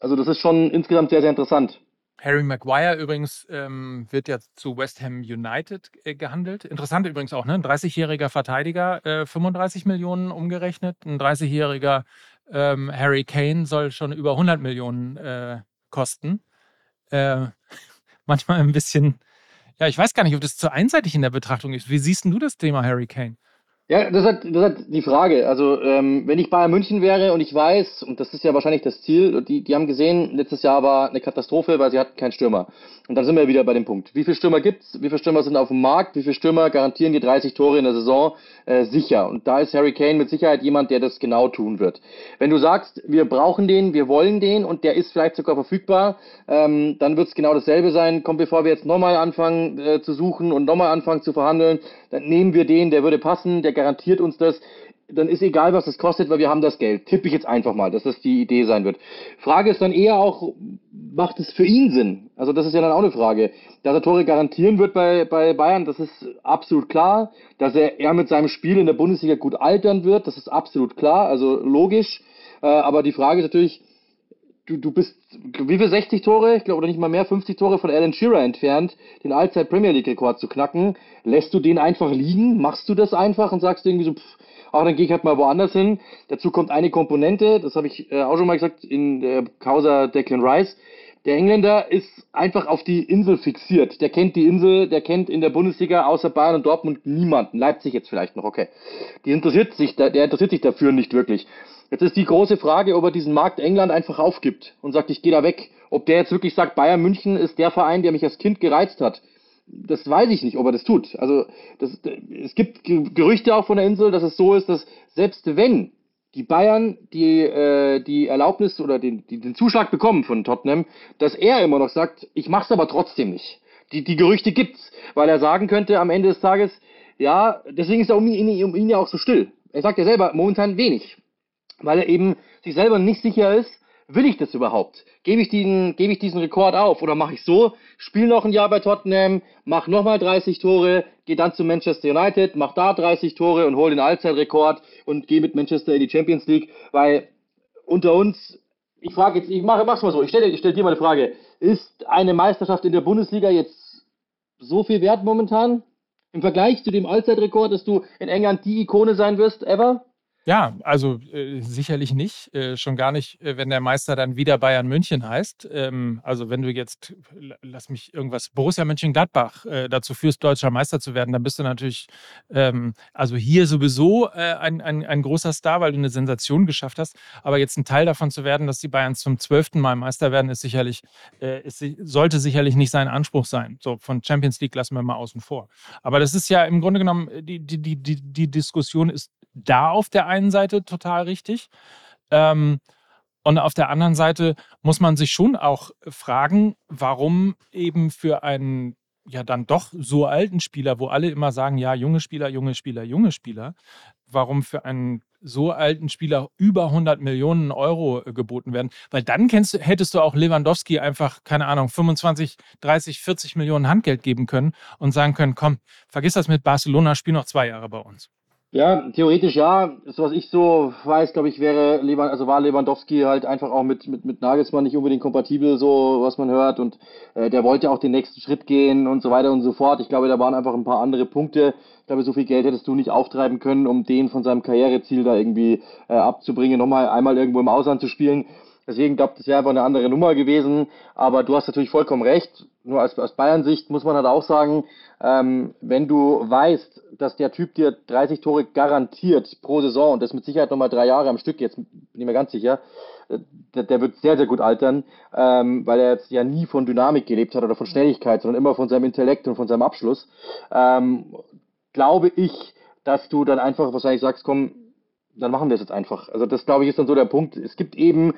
Also das ist schon insgesamt sehr, sehr interessant.
Harry Maguire übrigens ähm, wird ja zu West Ham United äh, gehandelt. Interessant übrigens auch, ne? Ein 30-jähriger Verteidiger, äh, 35 Millionen umgerechnet. Ein 30-jähriger ähm, Harry Kane soll schon über 100 Millionen äh, kosten. Äh, manchmal ein bisschen, ja, ich weiß gar nicht, ob das zu einseitig in der Betrachtung ist. Wie siehst du das Thema Harry Kane?
Ja, das hat, das hat die Frage. Also, ähm, wenn ich Bayern München wäre und ich weiß, und das ist ja wahrscheinlich das Ziel, die, die haben gesehen, letztes Jahr war eine Katastrophe, weil sie hatten keinen Stürmer. Und dann sind wir wieder bei dem Punkt. Wie viele Stürmer gibt's? Wie viele Stürmer sind auf dem Markt? Wie viele Stürmer garantieren die 30 Tore in der Saison äh, sicher? Und da ist Harry Kane mit Sicherheit jemand, der das genau tun wird. Wenn du sagst, wir brauchen den, wir wollen den und der ist vielleicht sogar verfügbar, ähm, dann wird's genau dasselbe sein. Komm, bevor wir jetzt nochmal anfangen äh, zu suchen und nochmal anfangen zu verhandeln, dann nehmen wir den, der würde passen, der garantiert uns das, dann ist egal, was es kostet, weil wir haben das Geld. Tippe ich jetzt einfach mal, dass das die Idee sein wird. Frage ist dann eher auch, macht es für ihn Sinn? Also das ist ja dann auch eine Frage. Dass er Tore garantieren wird bei, bei Bayern, das ist absolut klar. Dass er, er mit seinem Spiel in der Bundesliga gut altern wird, das ist absolut klar, also logisch. Äh, aber die Frage ist natürlich, du, du bist, wie viel 60 Tore, ich glaube, oder nicht mal mehr, 50 Tore von Alan Shearer entfernt, den Allzeit Premier League Rekord zu knacken. Lässt du den einfach liegen? Machst du das einfach und sagst irgendwie so, pff, auch dann gehe ich halt mal woanders hin. Dazu kommt eine Komponente, das habe ich äh, auch schon mal gesagt, in der Causa Declan Rice. Der Engländer ist einfach auf die Insel fixiert. Der kennt die Insel, der kennt in der Bundesliga außer Bayern und Dortmund niemanden. Leipzig jetzt vielleicht noch, okay. Die interessiert sich, der interessiert sich dafür nicht wirklich. Jetzt ist die große Frage, ob er diesen Markt England einfach aufgibt und sagt, ich gehe da weg. Ob der jetzt wirklich sagt, Bayern München ist der Verein, der mich als Kind gereizt hat. Das weiß ich nicht, ob er das tut. Also das, es gibt Gerüchte auch von der Insel, dass es so ist, dass selbst wenn die Bayern die, äh, die Erlaubnis oder den, die, den Zuschlag bekommen von Tottenham, dass er immer noch sagt, ich mach's aber trotzdem nicht. Die, die Gerüchte gibt's, weil er sagen könnte am Ende des Tages, ja, deswegen ist er um ihn, um ihn ja auch so still. Er sagt ja selber momentan wenig, weil er eben sich selber nicht sicher ist, will ich das überhaupt? Gebe ich diesen, gebe ich diesen Rekord auf oder mache ich so? Spiel noch ein Jahr bei Tottenham, mach nochmal 30 Tore, geh dann zu Manchester United, mach da 30 Tore und hol den Allzeitrekord und geh mit Manchester in die Champions League, weil unter uns, ich frage jetzt, ich mache, mach's mal so, ich stelle, ich stelle dir mal eine Frage. Ist eine Meisterschaft in der Bundesliga jetzt so viel wert momentan? Im Vergleich zu dem Allzeitrekord, dass du in England die Ikone sein wirst, ever?
Ja, also äh, sicherlich nicht. Äh, schon gar nicht, äh, wenn der Meister dann wieder Bayern München heißt. Ähm, also wenn du jetzt, lass mich irgendwas, Borussia Mönchengladbach äh, dazu führst, deutscher Meister zu werden, dann bist du natürlich, ähm, also hier sowieso äh, ein, ein, ein großer Star, weil du eine Sensation geschafft hast. Aber jetzt ein Teil davon zu werden, dass die Bayern zum zwölften Mal Meister werden, ist sicherlich, ist, sollte sicherlich nicht sein Anspruch sein. So von Champions League lassen wir mal außen vor. Aber das ist ja im Grunde genommen, die, die, die, die Diskussion ist da auf der einen Seite total richtig. Ähm, und auf der anderen Seite muss man sich schon auch fragen, warum eben für einen ja dann doch so alten Spieler, wo alle immer sagen, ja, junge Spieler, junge Spieler, junge Spieler, warum für einen so alten Spieler über 100 Millionen Euro äh, geboten werden. Weil dann kennst, hättest du auch Lewandowski einfach, keine Ahnung, 25, 30, 40 Millionen Handgeld geben können und sagen können, komm, vergiss das mit Barcelona, spiel noch zwei Jahre bei uns.
Ja, theoretisch ja. So was ich so weiß, glaube ich, wäre also war Lewandowski halt einfach auch mit, mit, mit Nagelsmann nicht unbedingt kompatibel, so was man hört. Und äh, der wollte auch den nächsten Schritt gehen und so weiter und so fort. Ich glaube, da waren einfach ein paar andere Punkte. Ich glaube, so viel Geld hättest du nicht auftreiben können, um den von seinem Karriereziel da irgendwie äh, abzubringen, nochmal einmal irgendwo im Ausland zu spielen. Deswegen glaube das wäre einfach eine andere Nummer gewesen. Aber du hast natürlich vollkommen recht. Nur als, aus Bayern-Sicht muss man halt auch sagen, ähm, wenn du weißt, dass der Typ dir 30 Tore garantiert pro Saison und das mit Sicherheit nochmal drei Jahre am Stück, jetzt bin ich mir ganz sicher, äh, der, der wird sehr, sehr gut altern, ähm, weil er jetzt ja nie von Dynamik gelebt hat oder von Schnelligkeit, sondern immer von seinem Intellekt und von seinem Abschluss. Ähm, glaube ich, dass du dann einfach wahrscheinlich sagst, komm, dann machen wir es jetzt einfach. Also das glaube ich ist dann so der Punkt. Es gibt eben,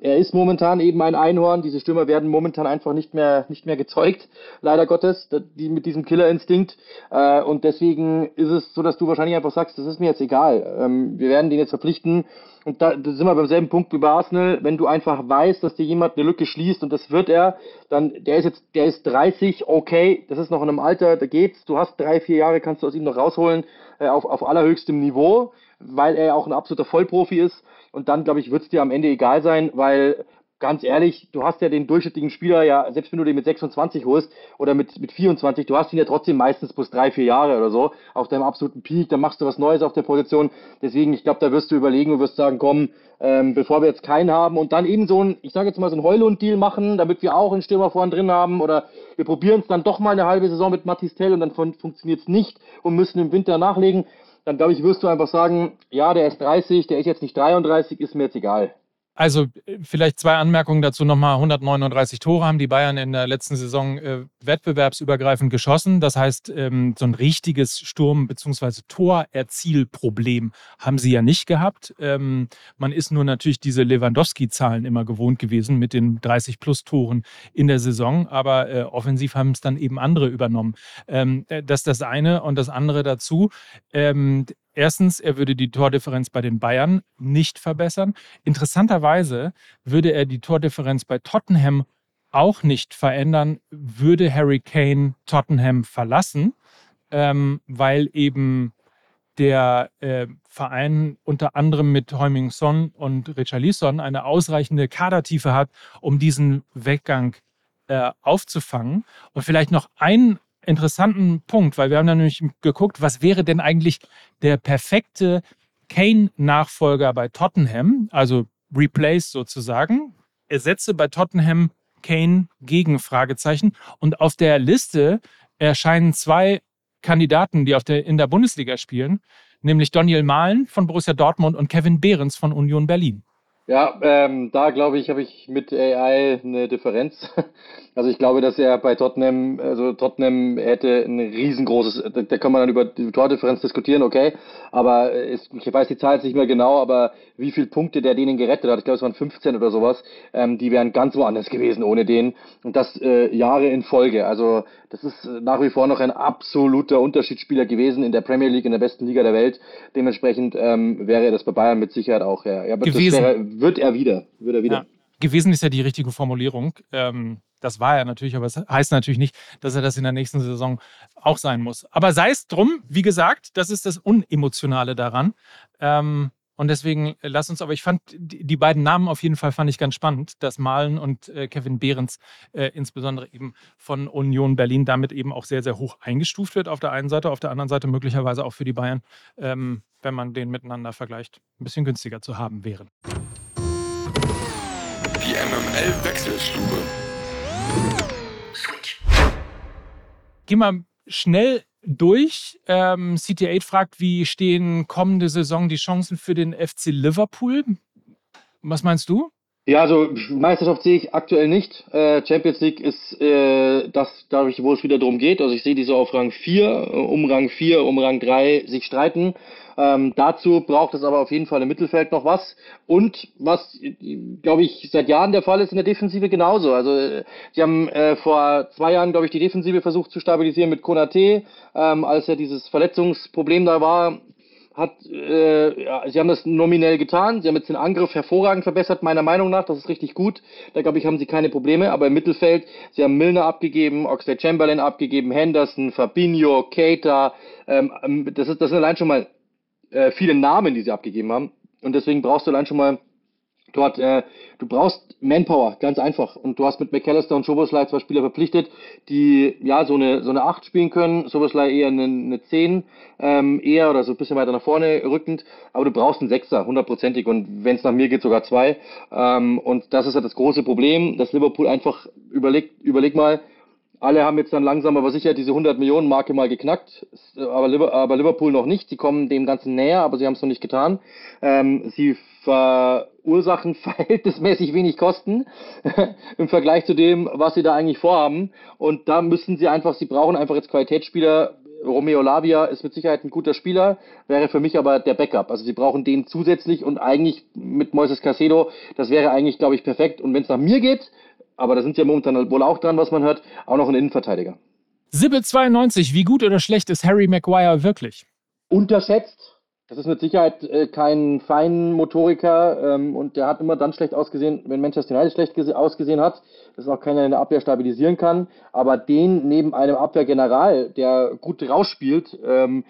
er ist momentan eben ein Einhorn. Diese Stürmer werden momentan einfach nicht mehr nicht mehr gezeugt, leider Gottes, die mit diesem Killerinstinkt. Äh, und deswegen ist es so, dass du wahrscheinlich einfach sagst, das ist mir jetzt egal. Ähm, wir werden den jetzt verpflichten. Und da, sind wir beim selben Punkt wie bei Arsenal. Wenn du einfach weißt, dass dir jemand eine Lücke schließt und das wird er, dann der ist jetzt, der ist 30, okay, das ist noch in einem Alter, da geht's. Du hast drei, vier Jahre, kannst du aus ihm noch rausholen äh, auf, auf allerhöchstem Niveau weil er auch ein absoluter Vollprofi ist. Und dann, glaube ich, wird es dir am Ende egal sein, weil ganz ehrlich, du hast ja den durchschnittlichen Spieler ja, selbst wenn du den mit 26 holst oder mit, mit 24, du hast ihn ja trotzdem meistens plus drei, vier Jahre oder so auf deinem absoluten Peak, dann machst du was Neues auf der Position. Deswegen, ich glaube, da wirst du überlegen und wirst sagen, komm, ähm, bevor wir jetzt keinen haben und dann eben so ein, ich sage jetzt mal so ein Heulund-Deal machen, damit wir auch einen Stürmer vorne drin haben oder wir probieren es dann doch mal eine halbe Saison mit Matistel und dann funktioniert es nicht und müssen im Winter nachlegen dann glaube ich, wirst du einfach sagen, ja, der ist 30, der ist jetzt nicht 33, ist mir jetzt egal.
Also äh, vielleicht zwei Anmerkungen dazu nochmal. 139 Tore haben die Bayern in der letzten Saison äh, wettbewerbsübergreifend geschossen. Das heißt, ähm, so ein richtiges Sturm- bzw. Torerzielproblem haben sie ja nicht gehabt. Ähm, man ist nur natürlich diese Lewandowski-Zahlen immer gewohnt gewesen mit den 30 plus Toren in der Saison. Aber äh, offensiv haben es dann eben andere übernommen. Ähm, äh, das ist das eine. Und das andere dazu. Erstens, er würde die Tordifferenz bei den Bayern nicht verbessern. Interessanterweise würde er die Tordifferenz bei Tottenham auch nicht verändern, würde Harry Kane Tottenham verlassen, ähm, weil eben der äh, Verein unter anderem mit Heuming Son und Richarlison eine ausreichende Kadertiefe hat, um diesen Weggang äh, aufzufangen. Und vielleicht noch ein interessanten Punkt, weil wir haben dann nämlich geguckt, was wäre denn eigentlich der perfekte Kane-Nachfolger bei Tottenham, also Replace sozusagen, ersetze bei Tottenham Kane gegen Fragezeichen. Und auf der Liste erscheinen zwei Kandidaten, die auf der, in der Bundesliga spielen, nämlich Daniel Mahlen von Borussia Dortmund und Kevin Behrens von Union Berlin.
Ja, ähm, da glaube ich, habe ich mit AI eine Differenz. Also ich glaube, dass er bei Tottenham, also Tottenham hätte ein riesengroßes, da, da kann man dann über die Tordifferenz diskutieren, okay, aber es, ich weiß die Zahl jetzt nicht mehr genau, aber wie viele Punkte der denen gerettet hat, ich glaube es waren 15 oder sowas, ähm, die wären ganz woanders gewesen ohne den und das äh, Jahre in Folge. Also das ist nach wie vor noch ein absoluter Unterschiedsspieler gewesen in der Premier League, in der besten Liga der Welt. Dementsprechend ähm, wäre das bei Bayern mit Sicherheit auch, ja. ja
gewesen.
Wird er wieder, wird er wieder. Ja.
Gewesen ist ja die richtige Formulierung. Ähm das war er natürlich, aber es das heißt natürlich nicht, dass er das in der nächsten Saison auch sein muss. Aber sei es drum, wie gesagt, das ist das Unemotionale daran. Ähm, und deswegen äh, lass uns, aber ich fand die beiden Namen auf jeden Fall fand ich ganz spannend, dass Malen und äh, Kevin Behrens äh, insbesondere eben von Union Berlin damit eben auch sehr, sehr hoch eingestuft wird auf der einen Seite, auf der anderen Seite möglicherweise auch für die Bayern, ähm, wenn man den miteinander vergleicht, ein bisschen günstiger zu haben wären.
Die MML-Wechselstube.
Geh mal schnell durch. Ähm, CT8 fragt, wie stehen kommende Saison die Chancen für den FC Liverpool? Was meinst du?
Ja, also Meisterschaft sehe ich aktuell nicht. Äh, Champions League ist äh, das, dadurch, wo es wieder darum geht. Also ich sehe diese auf Rang 4, äh, um Rang 4, um Rang 3 sich streiten. Ähm, dazu braucht es aber auf jeden Fall im Mittelfeld noch was. Und was, glaube ich, seit Jahren der Fall ist in der Defensive genauso. Also äh, sie haben äh, vor zwei Jahren, glaube ich, die Defensive versucht zu stabilisieren mit Konate, ähm, als ja dieses Verletzungsproblem da war hat, äh, ja, sie haben das nominell getan. Sie haben jetzt den Angriff hervorragend verbessert, meiner Meinung nach. Das ist richtig gut. Da glaube ich, haben sie keine Probleme. Aber im Mittelfeld, sie haben Milner abgegeben, Oxlade Chamberlain abgegeben, Henderson, Fabinho, Keita. Ähm, ähm, das, ist, das sind allein schon mal äh, viele Namen, die sie abgegeben haben. Und deswegen brauchst du allein schon mal dort, äh, du brauchst Manpower, ganz einfach. Und du hast mit McAllister und Schoboslai zwei Spieler verpflichtet, die ja so eine so eine 8 spielen können, Schoboslai eher eine, eine 10, ähm, eher oder so ein bisschen weiter nach vorne rückend, aber du brauchst einen Sechser, hundertprozentig und wenn es nach mir geht, sogar zwei. Ähm, und das ist ja das große Problem, dass Liverpool einfach überlegt, überleg mal, alle haben jetzt dann langsam aber sicher diese 100 Millionen Marke mal geknackt, aber, Liverpool noch nicht. Sie kommen dem Ganzen näher, aber sie haben es noch nicht getan. Ähm, sie verursachen verhältnismäßig wenig Kosten im Vergleich zu dem, was sie da eigentlich vorhaben. Und da müssen sie einfach, sie brauchen einfach jetzt Qualitätsspieler. Romeo Lavia ist mit Sicherheit ein guter Spieler, wäre für mich aber der Backup. Also sie brauchen den zusätzlich und eigentlich mit Moises Casedo, das wäre eigentlich, glaube ich, perfekt. Und wenn es nach mir geht, aber da sind sie ja momentan wohl auch dran, was man hört, auch noch ein Innenverteidiger.
Sibyl 92, wie gut oder schlecht ist Harry Maguire wirklich?
Unterschätzt. Das ist mit Sicherheit äh, kein Feinmotoriker ähm, und der hat immer dann schlecht ausgesehen, wenn Manchester United schlecht ausgesehen hat. Das ist auch keiner, der in der Abwehr stabilisieren kann. Aber den neben einem Abwehrgeneral, der gut rausspielt, ähm,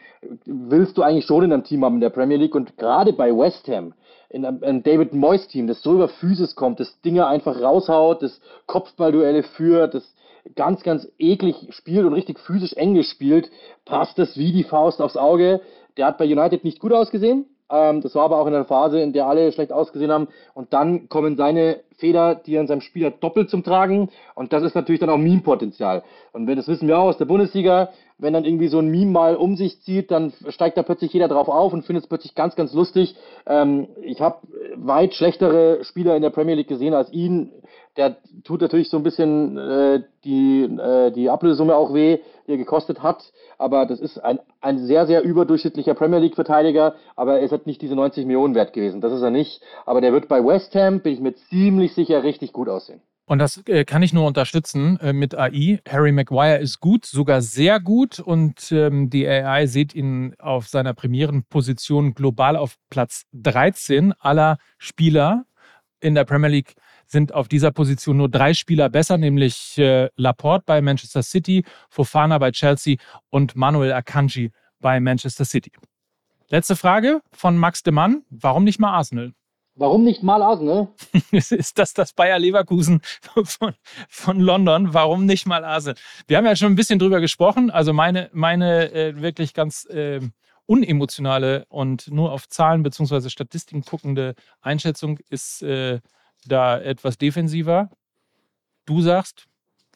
willst du eigentlich schon in einem Team haben in der Premier League und gerade bei West Ham in einem David Moyes Team, das so über Physis kommt, das Dinge einfach raushaut, das Kopfballduelle führt, das ganz, ganz eklig spielt und richtig physisch eng gespielt, passt das wie die Faust aufs Auge. Der hat bei United nicht gut ausgesehen. Ähm, das war aber auch in einer Phase, in der alle schlecht ausgesehen haben. Und dann kommen seine Feder, die an seinem Spieler doppelt zum Tragen. Und das ist natürlich dann auch Meme-Potenzial. Und wenn das wissen wir auch aus der Bundesliga, wenn dann irgendwie so ein Meme mal um sich zieht, dann steigt da plötzlich jeder drauf auf und findet es plötzlich ganz, ganz lustig. Ähm, ich habe weit schlechtere Spieler in der Premier League gesehen als ihn. Der tut natürlich so ein bisschen äh, die, äh, die Ablösesumme auch weh, die er gekostet hat. Aber das ist ein, ein sehr, sehr überdurchschnittlicher Premier League-Verteidiger. Aber er ist halt nicht diese 90 Millionen wert gewesen. Das ist er nicht. Aber der wird bei West Ham, bin ich mir ziemlich sicher, richtig gut aussehen.
Und das äh, kann ich nur unterstützen äh, mit AI. Harry Maguire ist gut, sogar sehr gut. Und ähm, die AI sieht ihn auf seiner Premierenposition global auf Platz 13 aller Spieler in der Premier League sind auf dieser Position nur drei Spieler besser, nämlich äh, Laporte bei Manchester City, Fofana bei Chelsea und Manuel Akanji bei Manchester City. Letzte Frage von Max de Mann. Warum nicht mal Arsenal?
Warum nicht mal Arsenal?
ist das das Bayer Leverkusen von, von London? Warum nicht mal Arsenal? Wir haben ja schon ein bisschen drüber gesprochen. Also meine, meine äh, wirklich ganz äh, unemotionale und nur auf Zahlen bzw. Statistiken guckende Einschätzung ist äh, da etwas defensiver. Du sagst,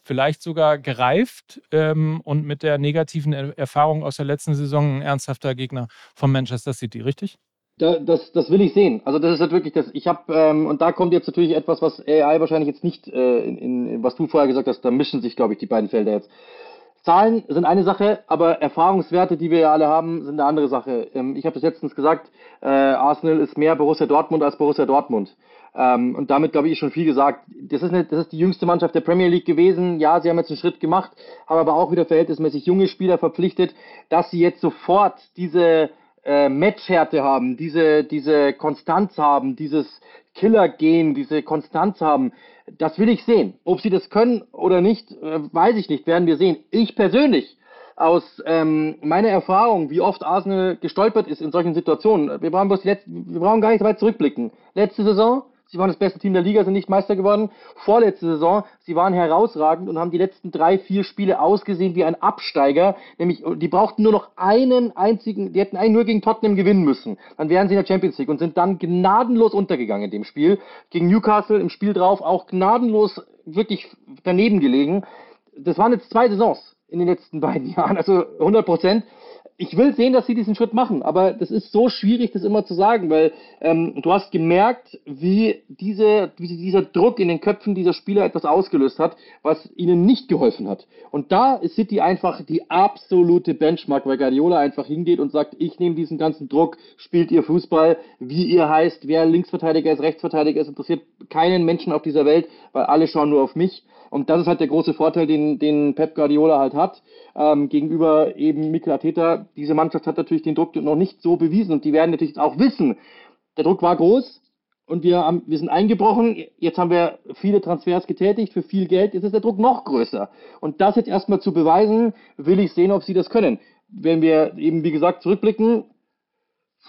vielleicht sogar gereift ähm, und mit der negativen Erfahrung aus der letzten Saison ein ernsthafter Gegner von Manchester City, richtig?
Da, das, das will ich sehen. Also das ist halt wirklich das. Ich habe ähm, und da kommt jetzt natürlich etwas, was AI wahrscheinlich jetzt nicht äh, in, in was du vorher gesagt hast. Da mischen sich, glaube ich, die beiden Felder jetzt. Zahlen sind eine Sache, aber Erfahrungswerte, die wir ja alle haben, sind eine andere Sache. Ähm, ich habe das letztens gesagt. Äh, Arsenal ist mehr Borussia Dortmund als Borussia Dortmund. Ähm, und damit, glaube ich, schon viel gesagt. Das ist, eine, das ist die jüngste Mannschaft der Premier League gewesen. Ja, sie haben jetzt einen Schritt gemacht, haben aber auch wieder verhältnismäßig junge Spieler verpflichtet, dass sie jetzt sofort diese äh, Matchhärte haben, diese, diese Konstanz haben, dieses Killer-Gen, diese Konstanz haben. Das will ich sehen. Ob sie das können oder nicht, äh, weiß ich nicht, werden wir sehen. Ich persönlich aus ähm, meiner Erfahrung, wie oft Arsenal gestolpert ist in solchen Situationen. Wir brauchen, bloß letzt, wir brauchen gar nicht weit zurückblicken. Letzte Saison Sie waren das beste Team der Liga, sind nicht Meister geworden. Vorletzte Saison, sie waren herausragend und haben die letzten drei, vier Spiele ausgesehen wie ein Absteiger. Nämlich, die brauchten nur noch einen einzigen, die hätten einen nur gegen Tottenham gewinnen müssen. Dann wären sie in der Champions League und sind dann gnadenlos untergegangen in dem Spiel. Gegen Newcastle im Spiel drauf auch gnadenlos wirklich daneben gelegen. Das waren jetzt zwei Saisons in den letzten beiden Jahren, also 100 Prozent ich will sehen, dass sie diesen Schritt machen, aber das ist so schwierig, das immer zu sagen, weil ähm, du hast gemerkt, wie, diese, wie dieser Druck in den Köpfen dieser Spieler etwas ausgelöst hat, was ihnen nicht geholfen hat. Und da ist City einfach die absolute Benchmark, weil Guardiola einfach hingeht und sagt, ich nehme diesen ganzen Druck, spielt ihr Fußball, wie ihr heißt, wer Linksverteidiger ist, Rechtsverteidiger ist, interessiert keinen Menschen auf dieser Welt, weil alle schauen nur auf mich. Und das ist halt der große Vorteil, den, den Pep Guardiola halt hat, ähm, gegenüber eben Mikel Arteta. Diese Mannschaft hat natürlich den Druck noch nicht so bewiesen und die werden natürlich auch wissen, der Druck war groß und wir, haben, wir sind eingebrochen. Jetzt haben wir viele Transfers getätigt für viel Geld. Jetzt ist der Druck noch größer. Und das jetzt erstmal zu beweisen, will ich sehen, ob sie das können. Wenn wir eben, wie gesagt, zurückblicken,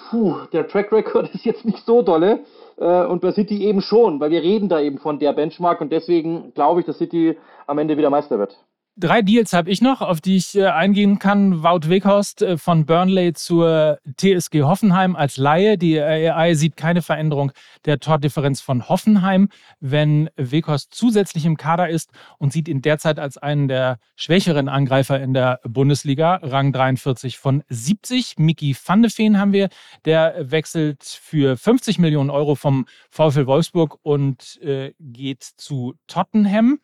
puh, der Track Record ist jetzt nicht so dolle äh, und bei City eben schon, weil wir reden da eben von der Benchmark und deswegen glaube ich, dass City am Ende wieder Meister wird.
Drei Deals habe ich noch, auf die ich äh, eingehen kann. Wout Weghorst äh, von Burnley zur TSG Hoffenheim als Laie. Die AI sieht keine Veränderung der Tordifferenz von Hoffenheim, wenn Weghorst zusätzlich im Kader ist und sieht ihn derzeit als einen der schwächeren Angreifer in der Bundesliga. Rang 43 von 70. Miki van de Veen haben wir. Der wechselt für 50 Millionen Euro vom VfL Wolfsburg und äh, geht zu Tottenham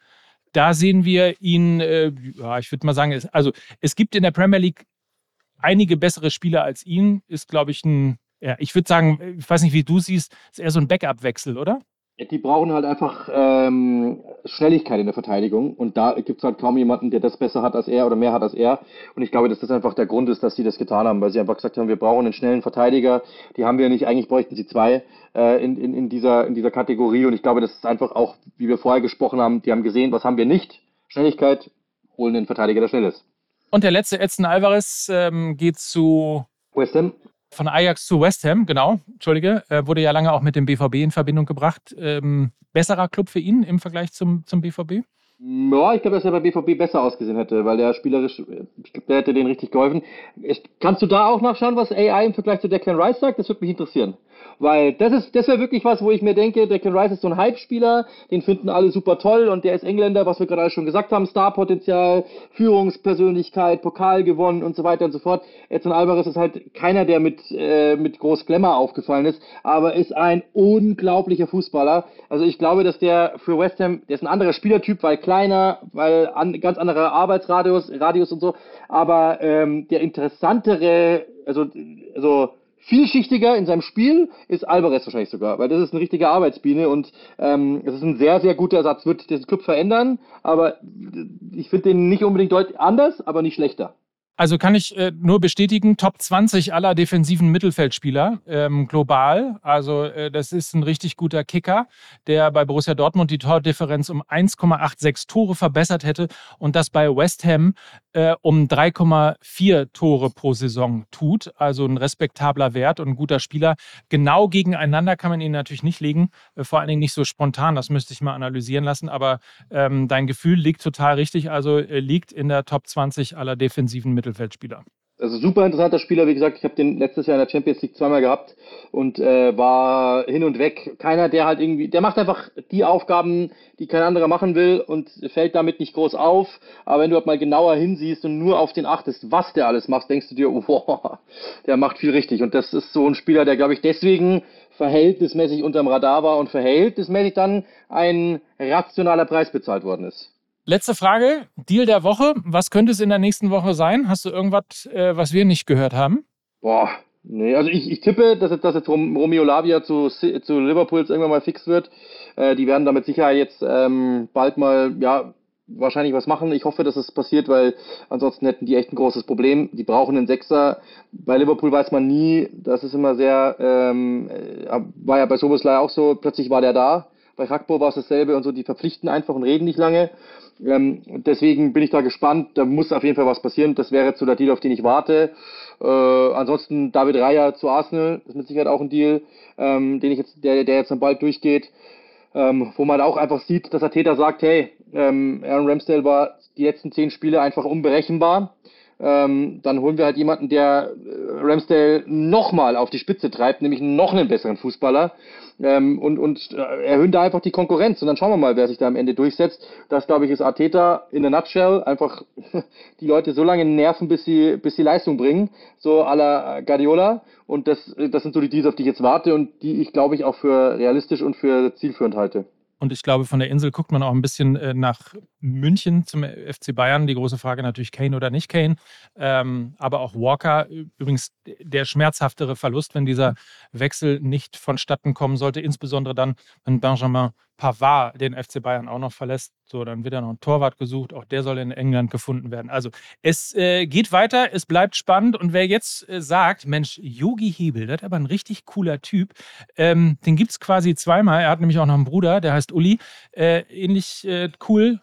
da sehen wir ihn, äh, ja, ich würde mal sagen, es, also es gibt in der Premier League einige bessere Spieler als ihn. Ist, glaube ich, ein, ja, ich würde sagen, ich weiß nicht, wie du siehst, ist eher so ein Backup-Wechsel, oder?
Die brauchen halt einfach ähm, Schnelligkeit in der Verteidigung und da gibt es halt kaum jemanden, der das besser hat als er oder mehr hat als er. Und ich glaube, dass das einfach der Grund ist, dass sie das getan haben, weil sie einfach gesagt haben, wir brauchen einen schnellen Verteidiger. Die haben wir nicht, eigentlich bräuchten sie zwei äh, in, in, in, dieser, in dieser Kategorie. Und ich glaube, das ist einfach auch, wie wir vorher gesprochen haben, die haben gesehen, was haben wir nicht? Schnelligkeit, holen den Verteidiger, der schnell ist.
Und der letzte, Edson Alvarez, ähm, geht zu
West Ham.
Von Ajax zu West Ham, genau, Entschuldige, äh, wurde ja lange auch mit dem BVB in Verbindung gebracht. Ähm, besserer Club für ihn im Vergleich zum, zum BVB?
Ja, ich glaube, dass er bei BVB besser ausgesehen hätte, weil der spielerisch, ich glaube, der hätte denen richtig geholfen. Ich, kannst du da auch nachschauen, was AI im Vergleich zu Declan Rice sagt? Das würde mich interessieren. Weil das ist, das wäre wirklich was, wo ich mir denke, Declan Rice ist so ein Hype-Spieler, den finden alle super toll und der ist Engländer, was wir gerade schon gesagt haben, Starpotenzial, Führungspersönlichkeit, Pokal gewonnen und so weiter und so fort. Edson Alvarez ist halt keiner, der mit, äh, mit groß Glamour aufgefallen ist, aber ist ein unglaublicher Fußballer. Also ich glaube, dass der für West Ham, der ist ein anderer Spielertyp, weil kleiner, weil an, ganz anderer Arbeitsradius, Radius und so, aber ähm, der interessantere, also, also vielschichtiger in seinem Spiel ist Alvarez wahrscheinlich sogar, weil das ist eine richtige Arbeitsbiene und ähm, es ist ein sehr, sehr guter Ersatz, wird den Club verändern, aber ich finde den nicht unbedingt deutlich anders, aber nicht schlechter.
Also kann ich äh, nur bestätigen, Top 20 aller defensiven Mittelfeldspieler ähm, global. Also äh, das ist ein richtig guter Kicker, der bei Borussia Dortmund die Tordifferenz um 1,86 Tore verbessert hätte und das bei West Ham äh, um 3,4 Tore pro Saison tut. Also ein respektabler Wert und ein guter Spieler. Genau gegeneinander kann man ihn natürlich nicht legen, äh, vor allen Dingen nicht so spontan. Das müsste ich mal analysieren lassen. Aber ähm, dein Gefühl liegt total richtig. Also äh, liegt in der Top 20 aller defensiven Mittelfeldspieler.
Also super interessanter Spieler, wie gesagt, ich habe den letztes Jahr in der Champions League zweimal gehabt und äh, war hin und weg. Keiner, der halt irgendwie, der macht einfach die Aufgaben, die kein anderer machen will und fällt damit nicht groß auf. Aber wenn du halt mal genauer hinsiehst und nur auf den achtest, was der alles macht, denkst du dir, wow, der macht viel richtig. Und das ist so ein Spieler, der, glaube ich, deswegen verhältnismäßig unterm Radar war und verhältnismäßig dann ein rationaler Preis bezahlt worden ist.
Letzte Frage, Deal der Woche. Was könnte es in der nächsten Woche sein? Hast du irgendwas, äh, was wir nicht gehört haben?
Boah, nee, also ich, ich tippe, dass jetzt, dass jetzt Romeo Lavia zu, zu Liverpool irgendwann mal fix wird. Äh, die werden damit sicher jetzt ähm, bald mal, ja, wahrscheinlich was machen. Ich hoffe, dass es passiert, weil ansonsten hätten die echt ein großes Problem. Die brauchen einen Sechser. Bei Liverpool weiß man nie. Das ist immer sehr, ähm, äh, war ja bei Soboslai auch so. Plötzlich war der da. Bei Rakpo war es dasselbe und so. Die verpflichten einfach und reden nicht lange. Ähm, deswegen bin ich da gespannt. Da muss auf jeden Fall was passieren. Das wäre so der Deal, auf den ich warte. Äh, ansonsten David Raya zu Arsenal, ist mit Sicherheit auch ein Deal, ähm, den ich jetzt, der, der jetzt dann bald durchgeht. Ähm, wo man auch einfach sieht, dass Ateta sagt, hey, ähm, Aaron Ramsdale war die letzten zehn Spiele einfach unberechenbar. Ähm, dann holen wir halt jemanden, der äh, Ramsdale nochmal auf die Spitze treibt, nämlich noch einen besseren Fußballer ähm, und, und äh, erhöhen da einfach die Konkurrenz und dann schauen wir mal, wer sich da am Ende durchsetzt. Das, glaube ich, ist Arteta in der Nutshell. Einfach die Leute so lange nerven, bis sie, bis sie Leistung bringen, so à la Guardiola. Und das, das sind so die Deals, auf die ich jetzt warte und die ich, glaube ich, auch für realistisch und für zielführend halte.
Und ich glaube, von der Insel guckt man auch ein bisschen äh, nach München zum FC Bayern. Die große Frage natürlich Kane oder nicht Kane. Ähm, aber auch Walker, übrigens der schmerzhaftere Verlust, wenn dieser Wechsel nicht vonstatten kommen sollte, insbesondere dann, wenn Benjamin Pavard den FC Bayern auch noch verlässt. So, dann wird er noch ein Torwart gesucht. Auch der soll in England gefunden werden. Also es äh, geht weiter, es bleibt spannend. Und wer jetzt äh, sagt, Mensch, Yogi Hebel, das ist aber ein richtig cooler Typ, ähm, den gibt es quasi zweimal. Er hat nämlich auch noch einen Bruder, der heißt Uli. Äh, ähnlich äh, cool.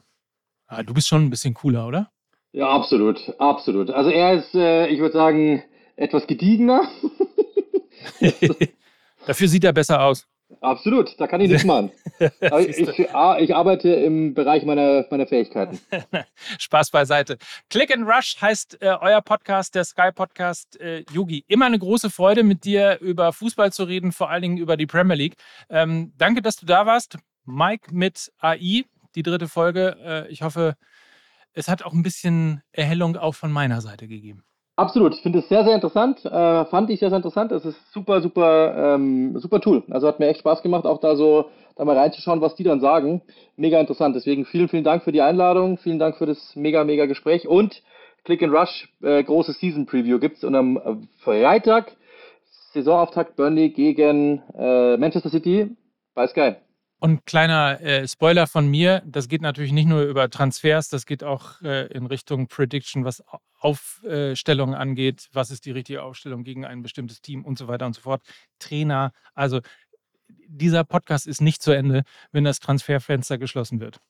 Ah, du bist schon ein bisschen cooler, oder?
Ja, absolut, absolut. Also er ist, äh, ich würde sagen, etwas gediegener.
Dafür sieht er besser aus.
Absolut, da kann ich nichts machen. ich, ich, ich, arbeite im Bereich meiner, meiner Fähigkeiten.
Spaß beiseite. Click and Rush heißt äh, euer Podcast, der Sky Podcast. Äh, Yugi, immer eine große Freude, mit dir über Fußball zu reden, vor allen Dingen über die Premier League. Ähm, danke, dass du da warst. Mike mit AI, die dritte Folge. Äh, ich hoffe, es hat auch ein bisschen Erhellung auch von meiner Seite gegeben.
Absolut, ich finde es sehr, sehr interessant. Äh, fand ich sehr, sehr interessant. Es ist super, super, ähm, super Tool. Also hat mir echt Spaß gemacht, auch da so da mal reinzuschauen, was die dann sagen. Mega interessant. Deswegen vielen, vielen Dank für die Einladung. Vielen Dank für das mega, mega Gespräch. Und Click and Rush, äh, große Season Preview gibt es. Und am Freitag Saisonauftakt Burnley gegen äh, Manchester City bei Sky.
Und kleiner äh, Spoiler von mir, das geht natürlich nicht nur über Transfers, das geht auch äh, in Richtung Prediction, was Aufstellungen angeht, was ist die richtige Aufstellung gegen ein bestimmtes Team und so weiter und so fort. Trainer, also dieser Podcast ist nicht zu Ende, wenn das Transferfenster geschlossen wird.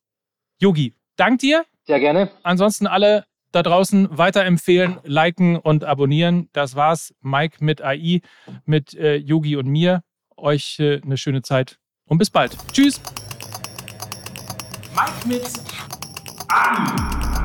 Yogi, dank dir.
Sehr gerne.
Ansonsten alle da draußen weiterempfehlen, liken und abonnieren. Das war's. Mike mit AI, mit äh, Yogi und mir. Euch äh, eine schöne Zeit und bis bald. Tschüss. Mike mit Adi.